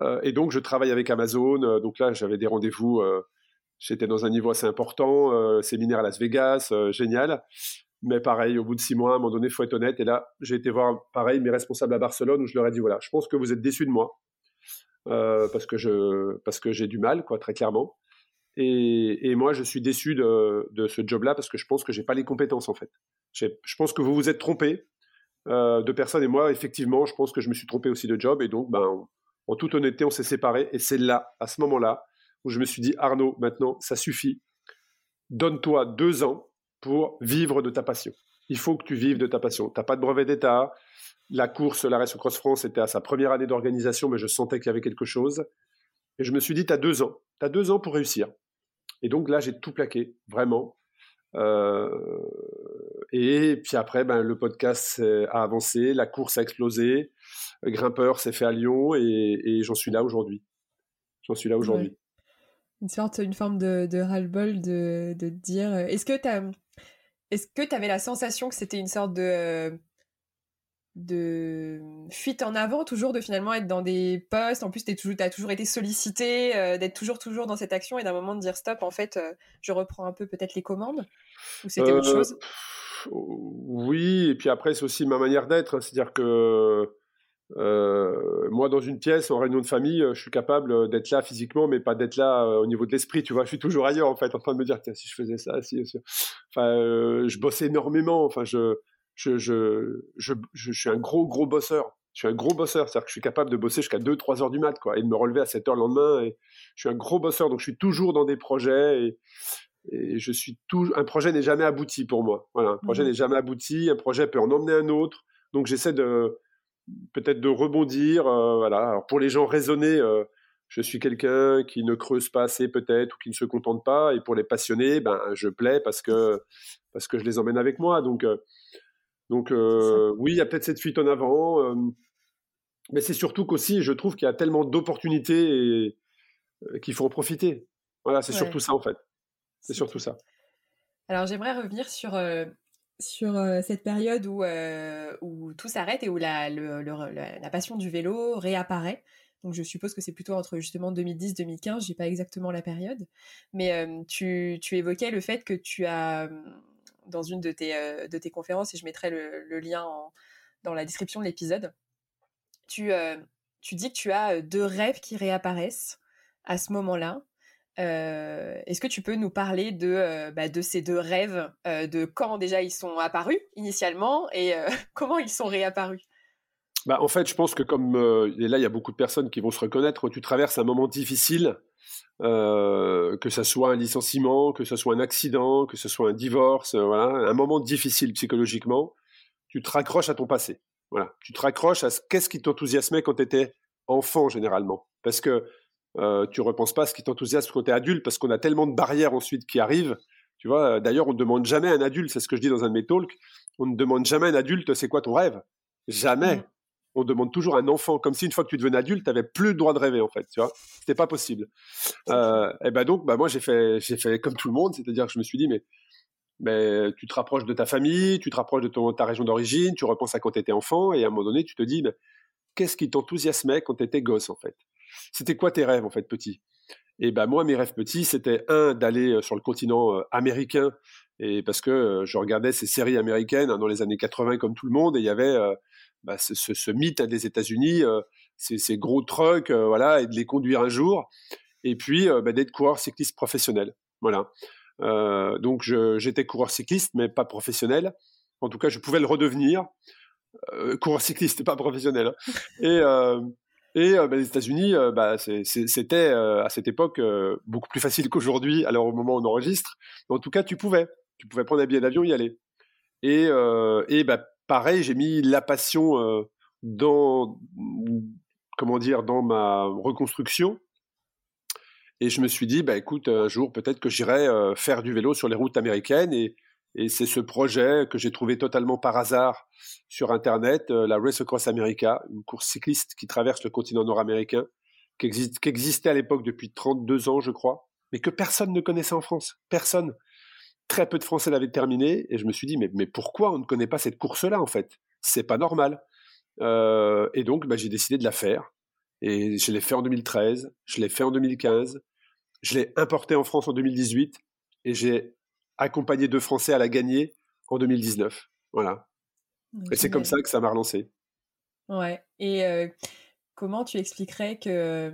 Euh, et donc, je travaille avec Amazon. Euh, donc là, j'avais des rendez-vous. Euh, j'étais dans un niveau assez important. séminaire à Las Vegas, génial. Mais pareil, au bout de six mois, à un moment donné, il faut être honnête. Et là, j'ai été voir, pareil, mes responsables à Barcelone où je leur ai dit voilà, je pense que vous êtes déçus de moi. Euh, parce que je parce que j'ai du mal, quoi, très clairement. Et, moi, je suis déçu de, ce job-là parce que je pense que j'ai pas les compétences en fait. Je pense que vous vous êtes trompé euh, de personnes et moi, effectivement, je pense que je me suis trompé aussi de job et donc, ben, en toute honnêteté, on s'est séparés et c'est là, à ce moment-là, où je me suis dit Arnaud, maintenant, ça suffit. Donne-toi deux ans pour vivre de ta passion. Il faut que tu vives de ta passion. Tu n'as pas de brevet d'État. La course, la Race Cross France était à sa première année d'organisation, mais je sentais qu'il y avait quelque chose. Et je me suis dit, tu as deux ans. Tu as deux ans pour réussir. Et donc là, j'ai tout plaqué, vraiment. Euh, et puis après, ben, le podcast a avancé, la course a explosé, Grimpeur s'est fait à Lyon et, j'en suis là aujourd'hui. J'en suis là aujourd'hui. Une sorte, une forme de, de ras-le-bol de, dire. Euh, est-ce que tu est-ce que tu avais la sensation que c'était une sorte de de fuite en avant, toujours de finalement être dans des postes. En plus, tu toujours, as toujours été sollicité, euh, d'être toujours, toujours dans cette action et d'un moment de dire stop, en fait, euh, je reprends un peu peut-être les commandes? Ou c'était autre euh, chose? Oui, et puis après, c'est aussi ma manière d'être. C'est-à-dire que moi, dans une pièce, en réunion de famille, je suis capable d'être là physiquement, mais pas d'être là au niveau de l'esprit. Tu vois, je suis toujours ailleurs, en fait, en train de me dire, si je faisais ça, si. Enfin, je bossais énormément. Enfin, je je, je, je, je, suis un gros, gros bosseur. Je suis un gros bosseur, c'est-à-dire que je suis capable de bosser jusqu'à 2-3 heures du mat, quoi, et de me relever à 7 heures le lendemain. Et je suis un gros bosseur, donc je suis toujours dans des projets. Et, et je suis tout. Un projet n'est jamais abouti pour moi. Voilà, un projet mmh n'est jamais abouti. Un projet peut en emmener un autre. Donc j'essaie de peut-être de rebondir. Euh, voilà. Alors pour les gens raisonnés, euh, je suis quelqu'un qui ne creuse pas assez peut-être ou qui ne se contente pas. Et pour les passionnés, ben je plais parce que parce que je les emmène avec moi. Donc euh, donc oui, il y a peut-être cette fuite en avant, mais c'est surtout qu'aussi, je trouve qu'il y a tellement d'opportunités qu'il faut en profiter. Voilà, c'est surtout ça en fait. C'est surtout ça. Alors j'aimerais revenir sur, sur cette période où, tout s'arrête et où la, passion du vélo réapparaît. Donc je suppose que c'est plutôt entre justement 2010-2015, j'ai pas exactement la période. Mais tu, évoquais le fait que tu as dans une de tes, conférences, et je mettrai le, lien dans la description de l'épisode. Tu, dis que tu as deux rêves qui réapparaissent à ce moment-là. Est-ce que tu peux nous parler de, bah, de ces deux rêves, de quand déjà ils sont apparus initialement et comment ils sont réapparus? Bah, En fait, je pense que comme, et là il y a beaucoup de personnes qui vont se reconnaître, tu traverses un moment difficile, euh, que ce soit un licenciement, que ce soit un accident, que ce soit un divorce, euh, voilà, un moment difficile psychologiquement, tu te raccroches à ton passé. Voilà, tu te raccroches à ce qu'est-ce qui t'enthousiasmait quand tu étais enfant généralement, parce que euh, tu repenses pas à ce qui t'enthousiasme quand tu es adulte, parce qu'on a tellement de barrières ensuite qui arrivent. Tu vois, d'ailleurs, on ne demande jamais à un adulte, c'est ce que je dis dans un de mes talks, on ne demande jamais à un adulte c'est quoi ton rêve? Jamais. Mmh on demande toujours un enfant, comme si une fois que tu devenais adulte, tu n'avais plus le droit de rêver, en fait, tu vois. C'était pas possible. Euh, et ben donc, bah moi, j'ai fait, j'ai fait comme tout le monde, c'est-à-dire que je me suis dit, mais, mais tu te rapproches de ta famille, tu te rapproches de ton, ta région d'origine, tu repenses à quand tu étais enfant, et à un moment donné, tu te dis, qu'est-ce qui t'enthousiasmait quand tu étais gosse, en fait? C'était quoi tes rêves, en fait, petit? Et ben moi, mes rêves petits, c'était un, d'aller euh, sur le continent euh, américain, et parce que je regardais ces séries américaines hein, dans les années 80 comme tout le monde, et il y avait bah, ce, mythe des États-Unis, euh, ces, gros trucks, euh, voilà, et de les conduire un jour, et puis euh, bah, d'être coureur cycliste professionnel. Voilà. donc j'étais coureur cycliste, mais pas professionnel. En tout cas, je pouvais le redevenir. coureur cycliste, pas professionnel. Hein. Et, et bah, les États-Unis, bah, c'était à cette époque beaucoup plus facile qu'aujourd'hui, alors au moment où on enregistre. en tout cas, tu pouvais. Tu pouvais prendre un billet d'avion et y aller. Et, bah, pareil, j'ai mis la passion euh, dans, comment dire, dans ma reconstruction. Et je me suis dit, bah, écoute, un jour, peut-être que j'irai euh, faire du vélo sur les routes américaines. C'est ce projet que j'ai trouvé totalement par hasard sur Internet, euh, la Race Across America, une course cycliste qui traverse le continent nord-américain, qui, existait à l'époque depuis 32 ans, je crois, mais que personne ne connaissait en France. Personne très peu de Français l'avaient terminé, et je me suis dit, mais, mais pourquoi on ne connaît pas cette course-là, en fait? C'est pas normal. Euh, et donc, bah, j'ai décidé de la faire. Et je l'ai fait en 2013, je l'ai fait en 2015, je l'ai importé en France en 2018, et j'ai accompagné deux Français à la gagner en 2019. Voilà. Et c'est comme ça que ça m'a relancé. Ouais. Et euh, comment tu expliquerais que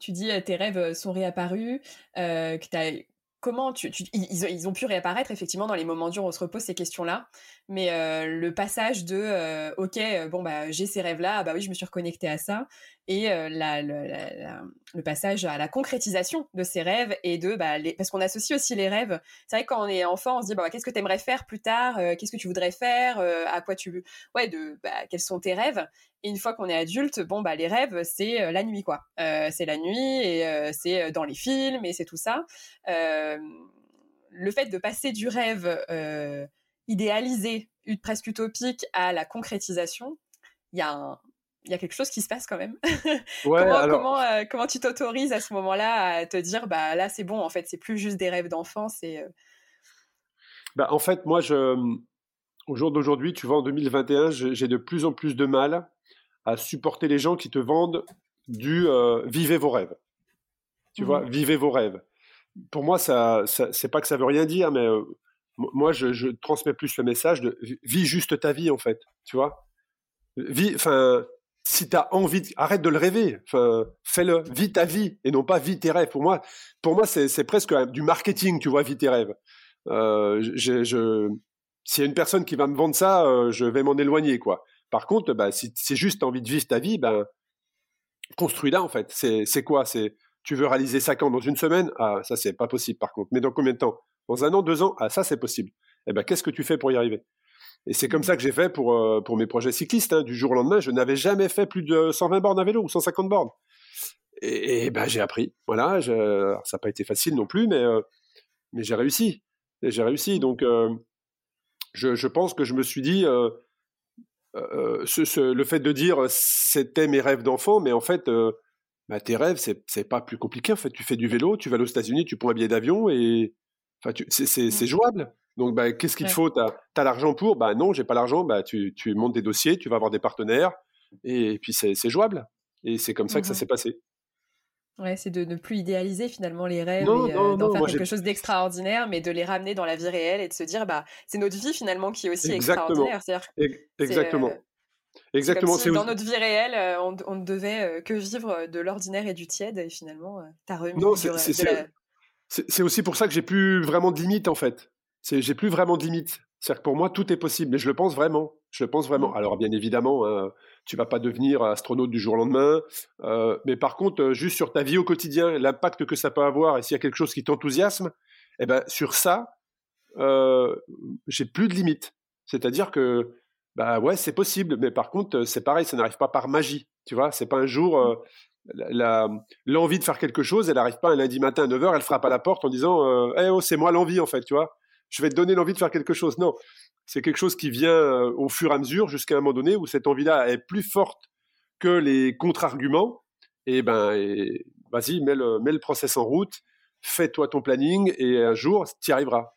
tu dis tes rêves sont réapparus, que tu comment tu, ils, ont pu réapparaître effectivement dans les moments durs on se repose ces questions-là, mais euh, le passage de euh, ok bon bah j'ai ces rêves-là, ah bah oui je me suis reconnecté à ça, et le passage à la concrétisation de ces rêves et de bah, parce qu'on associe aussi les rêves. C'est vrai que quand on est enfant on se dit bah, qu'est-ce que tu aimerais faire plus tard, qu'est-ce que tu voudrais faire, à quoi tu ouais de bah, quels sont tes rêves? Et une fois qu'on est adulte, bon bah les rêves c'est la nuit quoi. C'est la nuit et c'est dans les films et c'est tout ça. le fait de passer du rêve idéalisé, presque utopique, à la concrétisation, il y a il y a quelque chose qui se passe quand même. comment, comment, comment, tu t'autorises à ce moment-là à te dire bah là c'est bon en fait c'est plus juste des rêves d'enfant c'est. Bah, en fait moi je au jour d'aujourd'hui tu vois en 2021 j'ai de plus en plus de mal à supporter les gens qui te vendent du euh, vivez vos rêves. Tu vois, mmh. vivez vos rêves. Pour moi, ça, ça c'est pas que ça veut rien dire, mais euh, moi, je, transmets plus le message de vis juste ta vie, en fait. Tu vois, enfin, si tu as envie, arrête de le rêver. Fais-le, vis ta vie et non pas vis tes rêves. Pour moi, pour moi, c'est presque du marketing, tu vois, vis tes rêves. Euh, s'il y a une personne qui va me vendre ça, je vais m'en éloigner, quoi. Par contre, bah, si c'est juste envie de vivre ta vie, ben, construis-la en fait. C'est quoi? C'est tu veux réaliser ça quand Dans une semaine? Ah, ça c'est pas possible par contre. Mais dans combien de temps? Dans un an, deux ans? Ah, ça c'est possible. Eh ben, qu'est-ce que tu fais pour y arriver? Et c'est comme ça que j'ai fait pour, euh, pour mes projets cyclistes. Hein. Du jour au lendemain, je n'avais jamais fait plus de 120 bornes à vélo ou 150 bornes. Et, ben, j'ai appris. Voilà, ça n'a pas été facile non plus, mais, euh, mais j'ai réussi. J'ai réussi. Donc, euh, je, je, pense que je me suis dit le fait de dire c'était mes rêves d'enfant, mais en fait, bah, tes rêves, c'est pas plus compliqué. En fait, tu fais du vélo, tu vas aux États-Unis, tu prends un billet d'avion et enfin, c'est mmh. jouable. Donc, bah, qu'est-ce qu'il te faut? Tu as, l'argent pour? Bah non, j'ai pas l'argent. Bah, tu, tu, montes des dossiers, tu vas avoir des partenaires et, puis c'est jouable. Et c'est comme ça que ça mmh s'est passé. Ouais, c'est de ne plus idéaliser finalement les rêves et euh, d'en faire quelque chose d'extraordinaire, mais de les ramener dans la vie réelle et de se dire, bah, c'est notre vie finalement qui est aussi extraordinaire. Exactement. Euh, Exactement. Si dans notre vie réelle, euh, on, ne devait que vivre de l'ordinaire et du tiède, et finalement, tu as remis. Non, c'est aussi pour ça que j'ai plus vraiment de limites en fait. J'ai plus vraiment de limites. C'est-à-dire que pour moi, tout est possible, mais je le pense vraiment. Je le pense vraiment. Mmh. Alors, bien évidemment, hein, tu vas pas devenir astronaute du jour au lendemain, euh, mais par contre, euh, juste sur ta vie au quotidien, l'impact que ça peut avoir, et s'il y a quelque chose qui t'enthousiasme, eh ben, sur ça, euh, j'ai plus de limites. C'est-à-dire que, bah ouais, c'est possible, mais par contre, c'est pareil, ça n'arrive pas par magie. Tu vois, c'est pas un jour. L'envie de faire quelque chose, elle n'arrive pas un lundi matin à 9h, elle frappe à la porte en disant Eh oh, c'est moi l'envie en fait, tu vois je vais te donner l'envie de faire quelque chose. Non, c'est quelque chose qui vient euh, au fur et à mesure jusqu'à un moment donné où cette envie-là est plus forte que les contre-arguments. Et ben, vas-y, mets le, mets le process en route, fais-toi ton planning et un jour, tu y arriveras.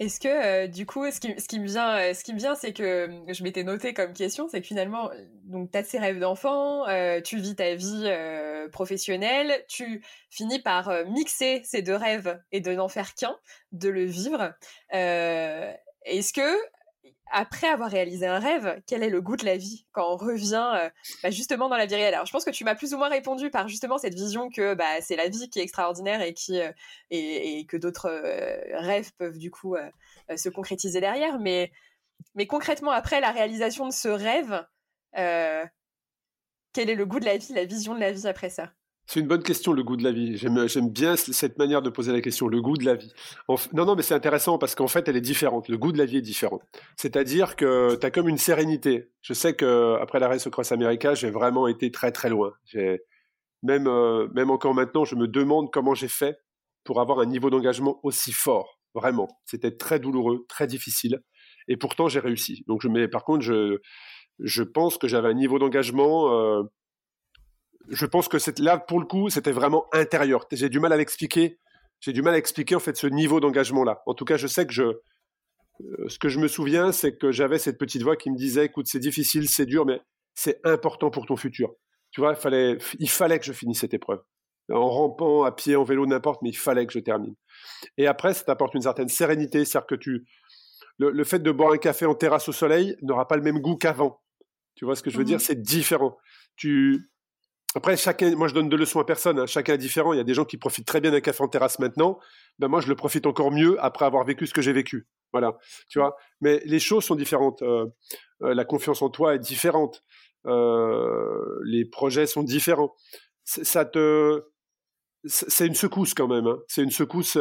Est-ce que euh, du coup, ce qui, ce qui, me vient, euh, ce qui me vient, c'est que je m'étais noté comme question, c'est que finalement, donc as ces rêves d'enfant, euh, tu vis ta vie professionnelle, tu finis par mixer ces deux rêves et de n'en faire qu'un, de le vivre. Est-ce que après avoir réalisé un rêve, quel est le goût de la vie quand on revient euh, bah, justement dans la vie réelle? Alors, je pense que tu m'as plus ou moins répondu par justement cette vision que bah, c'est la vie qui est extraordinaire et, qui, euh, et, que d'autres euh, rêves peuvent du coup se concrétiser derrière. Mais, mais concrètement, après la réalisation de ce rêve, quel est le goût de la vie, la vision de la vie après ça? C'est une bonne question, le goût de la vie. J'aime bien cette manière de poser la question, le goût de la vie. non, non, mais c'est intéressant parce qu'en fait, elle est différente. Le goût de la vie est différent. C'est-à-dire que tu as comme une sérénité. Je sais qu'après la Race Cross America, j'ai vraiment été très, très loin. Même, euh, même encore maintenant, je me demande comment j'ai fait pour avoir un niveau d'engagement aussi fort. Vraiment. C'était très douloureux, très difficile. Et pourtant, j'ai réussi. Donc, par contre, je, je pense que j'avais un niveau d'engagement. Euh, je pense que là, pour le coup, c'était vraiment intérieur. J'ai du mal à l'expliquer. J'ai du mal à expliquer en fait ce niveau d'engagement-là. En tout cas, je sais que je, euh, ce que je me souviens, c'est que j'avais cette petite voix qui me disait, écoute, c'est difficile, c'est dur, mais c'est important pour ton futur. Tu vois, il fallait, il fallait que je finisse cette épreuve. En rampant, à pied, en vélo, n'importe, mais il fallait que je termine. Et après, ça t'apporte une certaine sérénité, c'est-à-dire que tu, le, fait de boire un café en terrasse au soleil n'aura pas le même goût qu'avant. Tu vois ce que je veux dire? Mmh C'est différent. Tu, après, chacun, moi je donne de leçons à personne, hein. chacun est différent. Il y a des gens qui profitent très bien d'un café en terrasse maintenant. Ben moi, je le profite encore mieux après avoir vécu ce que j'ai vécu. Voilà, tu vois? Mais les choses sont différentes. Euh, euh, la confiance en toi est différente. Euh, les projets sont différents. Ça te, c'est une secousse quand même. Hein. C'est une secousse.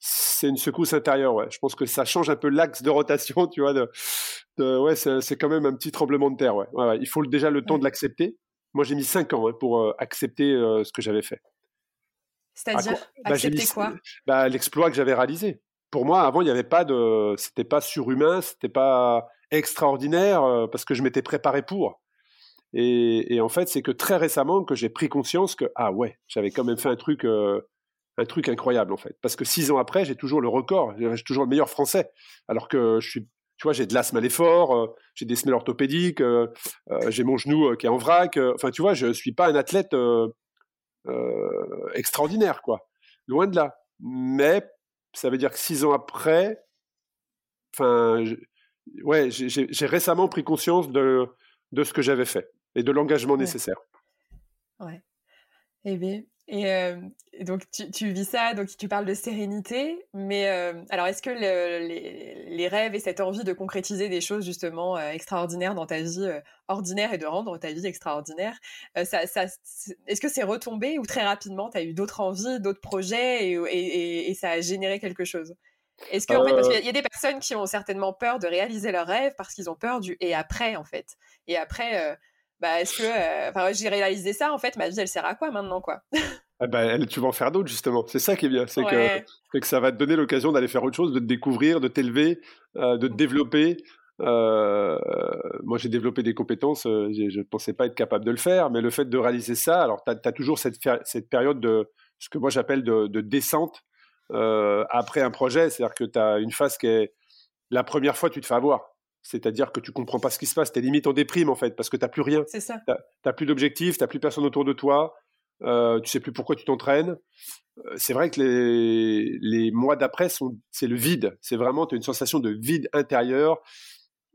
c'est une secousse intérieure, ouais. Je pense que ça change un peu l'axe de rotation, tu vois. De, ouais, c'est quand même un petit tremblement de terre, ouais. ouais, Il faut déjà le temps de l'accepter moi, j'ai mis cinq ans hein, pour euh, accepter euh, ce que j'avais fait. C'est-à-dire bah, accepter quoi? Bah, L'exploit que j'avais réalisé. Pour moi, avant, il n'y avait pas de, c'était pas surhumain, c'était pas extraordinaire euh, parce que je m'étais préparé pour. Et, en fait, c'est que très récemment que j'ai pris conscience que ah ouais, j'avais quand même fait un truc, un truc incroyable en fait. Parce que six ans après, j'ai toujours le record, j'ai toujours le meilleur français, alors que je suis tu vois, j'ai de l'asthme à l'effort, euh, j'ai des semelles orthopédiques, euh, euh, j'ai mon genou qui est en vrac. Enfin, tu vois, je suis pas un athlète extraordinaire, quoi. Loin de là. Mais ça veut dire que six ans après, enfin, ouais, j'ai récemment pris conscience de, de ce que j'avais fait et de l'engagement nécessaire. Ouais. Eh bien, et, donc tu, vis ça, donc tu parles de sérénité, mais alors est-ce que les, rêves et cette envie de concrétiser des choses justement extraordinaires dans ta vie ordinaire et de rendre ta vie extraordinaire, ça, est-ce que c'est retombé ou très rapidement tu as eu d'autres envies, d'autres projets et, ça a généré quelque chose? Est-ce que parce qu'il y a des personnes qui ont certainement peur de réaliser leurs rêves parce qu'ils ont peur du et après en fait, et après bah est-ce que euh, enfin j'ai réalisé ça en fait ma vie elle sert à quoi maintenant quoi? Ah bah, tu vas en faire d'autres justement. C'est ça qui est bien c'est que, que ça va te donner l'occasion d'aller faire autre chose de te découvrir de t'élever euh, de te développer. Euh, moi j'ai développé des compétences je ne pensais pas être capable de le faire mais le fait de réaliser ça alors tu as, toujours cette, cette période de ce que moi j'appelle de, de, descente après un projet. C'est à dire que tu as une phase qui est la première fois tu te fais avoir c'est-à-dire que tu comprends pas ce qui se passe, tu es limite en déprime en fait, parce que tu n'as plus rien. C'est ça. Tu n'as plus d'objectif, tu n'as plus personne autour de toi, euh, tu sais plus pourquoi tu t'entraînes. Euh, c'est vrai que les, les mois d'après, c'est le vide. C'est vraiment, tu as une sensation de vide intérieur.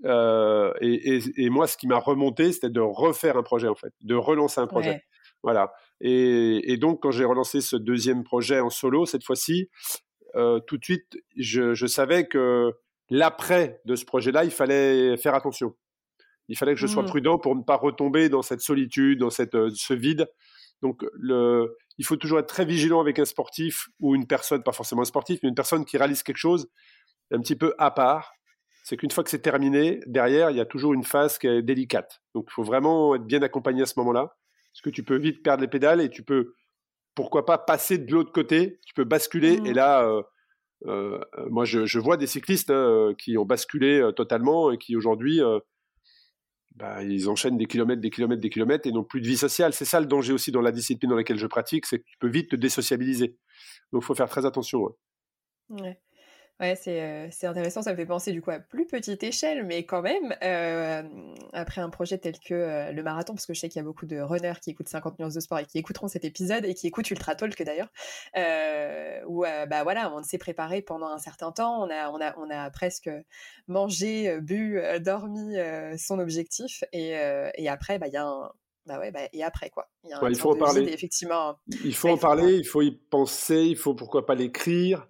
Euh, et, et, moi, ce qui m'a remonté, c'était de refaire un projet en fait, de relancer un projet. Voilà. Et, et, donc, quand j'ai relancé ce deuxième projet en solo, cette fois-ci, euh, tout de suite, je, je savais que l'après de ce projet-là, il fallait faire attention. Il fallait que je sois mmh. prudent pour ne pas retomber dans cette solitude, dans cette, euh, ce vide. Donc, le, il faut toujours être très vigilant avec un sportif ou une personne, pas forcément un sportif, mais une personne qui réalise quelque chose un petit peu à part. C'est qu'une fois que c'est terminé, derrière, il y a toujours une phase qui est délicate. Donc, il faut vraiment être bien accompagné à ce moment-là. Parce que tu peux vite perdre les pédales et tu peux, pourquoi pas, passer de l'autre côté. Tu peux basculer et mmh. là, euh, euh, moi, je, vois des cyclistes hein, qui ont basculé euh, totalement et qui aujourd'hui, euh, bah, ils enchaînent des kilomètres, des kilomètres, des kilomètres et n'ont plus de vie sociale. C'est ça le danger aussi dans la discipline dans laquelle je pratique, c'est que tu peux vite te désociabiliser. Donc, il faut faire très attention. Ouais. Ouais, c'est, c'est intéressant, ça me fait penser du coup à plus petite échelle, mais quand même, après un projet tel que le marathon, parce que je sais qu'il y a beaucoup de runners qui écoutent 50 nuances de sport et qui écouteront cet épisode et qui écoutent Ultra Talk d'ailleurs, où bah voilà, on s'est préparé pendant un certain temps, on a, on a, on a presque mangé, bu, dormi son objectif, et, et après, bah il y a un, bah ouais, bah, et après quoi. Il, y a il faut en parler. effectivement. Il faut en parler, il faut y penser, il faut pourquoi pas l'écrire.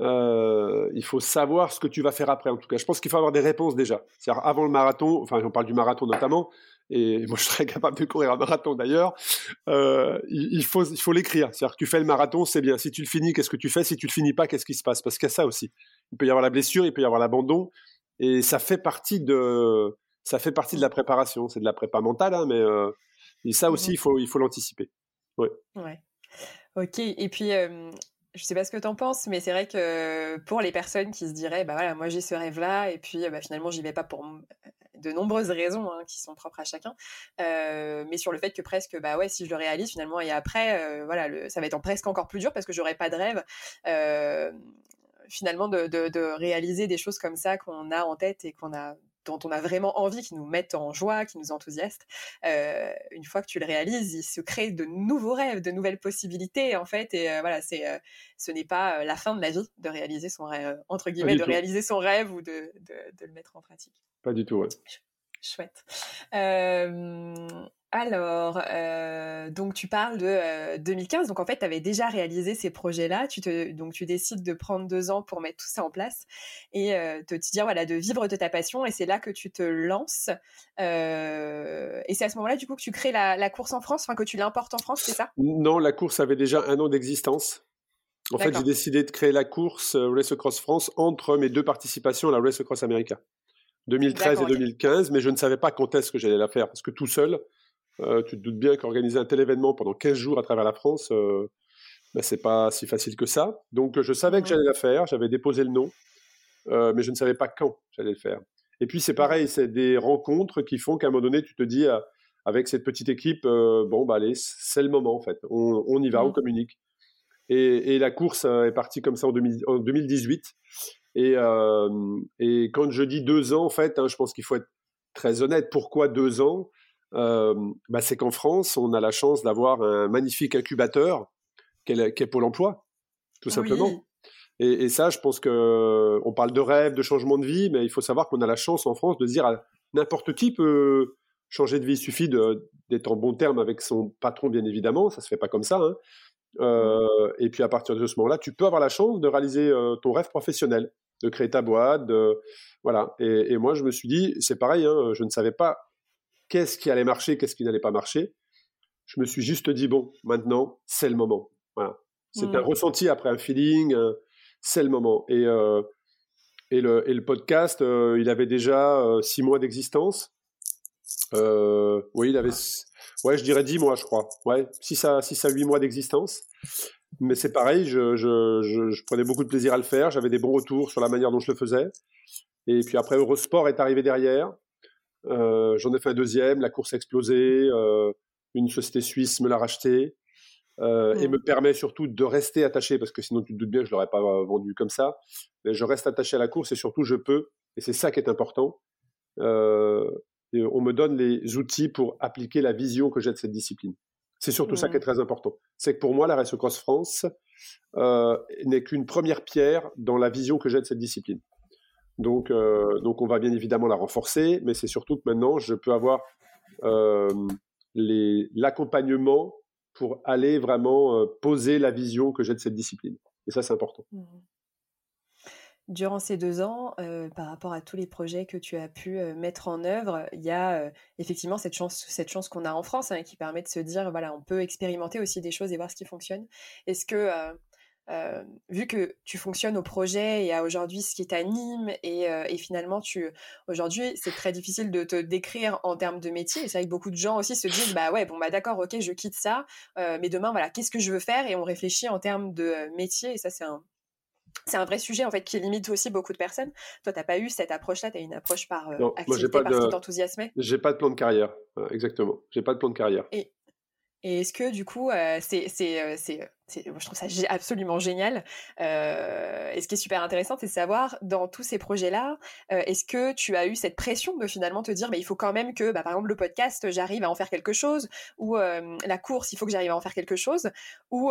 Euh, il faut savoir ce que tu vas faire après. En tout cas, je pense qu'il faut avoir des réponses déjà. C'est-à-dire avant le marathon, enfin, on parle du marathon notamment, et moi je serais capable de courir un marathon d'ailleurs. Euh, il, faut, il faut l'écrire. C'est-à-dire que tu fais le marathon, c'est bien. Si tu le finis, qu'est-ce que tu fais? Si tu le finis pas, qu'est-ce qui se passe? Parce qu'il y a ça aussi. Il peut y avoir la blessure, il peut y avoir l'abandon, et ça fait partie de, ça fait partie de la préparation. C'est de la prépa mentale, hein, mais euh, et ça aussi, il faut, il faut l'anticiper. Ouais. ouais. Ok. Et puis, je sais pas ce que tu en penses, mais c'est vrai que pour les personnes qui se diraient, bah voilà, moi j'ai ce rêve-là, et puis bah, finalement j'y vais pas pour de nombreuses raisons hein, qui sont propres à chacun, euh, mais sur le fait que presque, bah ouais, si je le réalise finalement et après, euh, voilà, ça va être presque encore plus dur parce que j'aurai pas de rêve. Euh, finalement de, réaliser des choses comme ça qu'on a en tête et qu'on a dont on a vraiment envie, qui nous mettent en joie, qui nous enthousiastent, euh, une fois que tu le réalises, il se crée de nouveaux rêves, de nouvelles possibilités en fait. Et euh, voilà, c'est, euh, ce n'est pas la fin de la vie de réaliser son rêve, entre guillemets, de réaliser son rêve ou de, de, le mettre en pratique. Pas du tout, ouais. Chouette. alors, donc tu parles de 2015. Donc en fait, tu avais déjà réalisé ces projets-là. Tu te, donc tu décides de prendre deux ans pour mettre tout ça en place et de te dire voilà de vivre de ta passion. Et c'est là que tu te lances. et c'est à ce moment-là du coup que tu crées la, course en France, enfin que tu l'importes en France, c'est ça? Non, la course avait déjà un an d'existence. En fait, j'ai décidé de créer la course Race Across France entre mes deux participations à la Race Across America. 2013 et 2015, mais je ne savais pas quand est-ce que j'allais la faire, parce que tout seul, euh, tu te doutes bien qu'organiser un tel événement pendant 15 jours à travers la France, euh, ben, c'est pas si facile que ça. Donc je savais que j'allais la faire, j'avais déposé le nom, euh, mais je ne savais pas quand j'allais le faire. Et puis c'est pareil, c'est des rencontres qui font qu'à un moment donné, tu te dis, avec cette petite équipe, bon, bah allez, c'est le moment en fait, on, y va, on mmh. communique. Et, la course est partie comme ça en, en 2018. Et, euh, et quand je dis deux ans, en fait, hein, je pense qu'il faut être très honnête. Pourquoi deux ans? Euh, bah, C'est qu'en France, on a la chance d'avoir un magnifique incubateur qu'est est Pôle emploi, tout simplement. Et, ça, je pense que on parle de rêve, de changement de vie, mais il faut savoir qu'on a la chance en France de dire à n'importe qui peut changer de vie. Il suffit d'être en bon terme avec son patron, bien évidemment. Ça se fait pas comme ça. Hein. Euh, et puis à partir de ce moment-là, tu peux avoir la chance de réaliser ton rêve professionnel de créer ta boîte, de, voilà. Et, moi, je me suis dit, c'est pareil, hein, je ne savais pas qu'est-ce qui allait marcher, qu'est-ce qui n'allait pas marcher. Je me suis juste dit, bon, maintenant, c'est le moment. Voilà. C'est un mmh. ressenti après un feeling, euh, c'est le moment. Et, euh, et, le, et, le, podcast, euh, il avait déjà six mois d'existence. oui, il avait, ouais, je dirais dix mois, je crois. Ouais, six à, six à huit mois d'existence. Mais c'est pareil, je, je, je, prenais beaucoup de plaisir à le faire, j'avais des bons retours sur la manière dont je le faisais. Et puis après, Eurosport est arrivé derrière. Euh, J'en ai fait un deuxième, la course a explosé, euh, une société suisse me l'a racheté. Euh, et me permet surtout de rester attaché, parce que sinon tu te doutes bien que je ne l'aurais pas vendu comme ça. Mais je reste attaché à la course et surtout je peux, et c'est ça qui est important, euh, et on me donne les outils pour appliquer la vision que j'ai de cette discipline. C'est surtout ça qui est très important. C'est que pour moi, la Race Cross France euh, n'est qu'une première pierre dans la vision que j'ai de cette discipline. Donc, euh, donc on va bien évidemment la renforcer, mais c'est surtout que maintenant, je peux avoir euh, l'accompagnement pour aller vraiment poser la vision que j'ai de cette discipline. Et ça, c'est important. Mmh durant ces deux ans, euh, par rapport à tous les projets que tu as pu euh, mettre en œuvre, il y a euh, effectivement cette chance, cette chance qu'on a en France hein, qui permet de se dire, voilà, on peut expérimenter aussi des choses et voir ce qui fonctionne. Est-ce que, vu que tu fonctionnes au projet et à aujourd'hui ce qui t'anime et, finalement, tu aujourd'hui, c'est très difficile de te décrire en termes de métier. C'est vrai que beaucoup de gens aussi se disent, bah ouais, bon bah d'accord, ok, je quitte ça, mais demain, voilà, qu'est-ce que je veux faire? Et on réfléchit en termes de métier. Et ça, c'est un c'est un vrai sujet en fait qui limite aussi beaucoup de personnes. Toi, tu n'as pas eu cette approche-là, tu as une approche par euh, activité, pas par de... J'ai pas de plan de carrière, exactement. J'ai pas de plan de carrière. Et, est-ce que du coup, euh, c'est, euh, c'est, je trouve ça absolument génial. et ce qui est super intéressant, c'est de savoir dans tous ces projets-là, est-ce que tu as eu cette pression de finalement te dire, bah, il faut quand même que, bah, par exemple, le podcast, j'arrive à en faire quelque chose, ou la course, il faut que j'arrive à en faire quelque chose, ou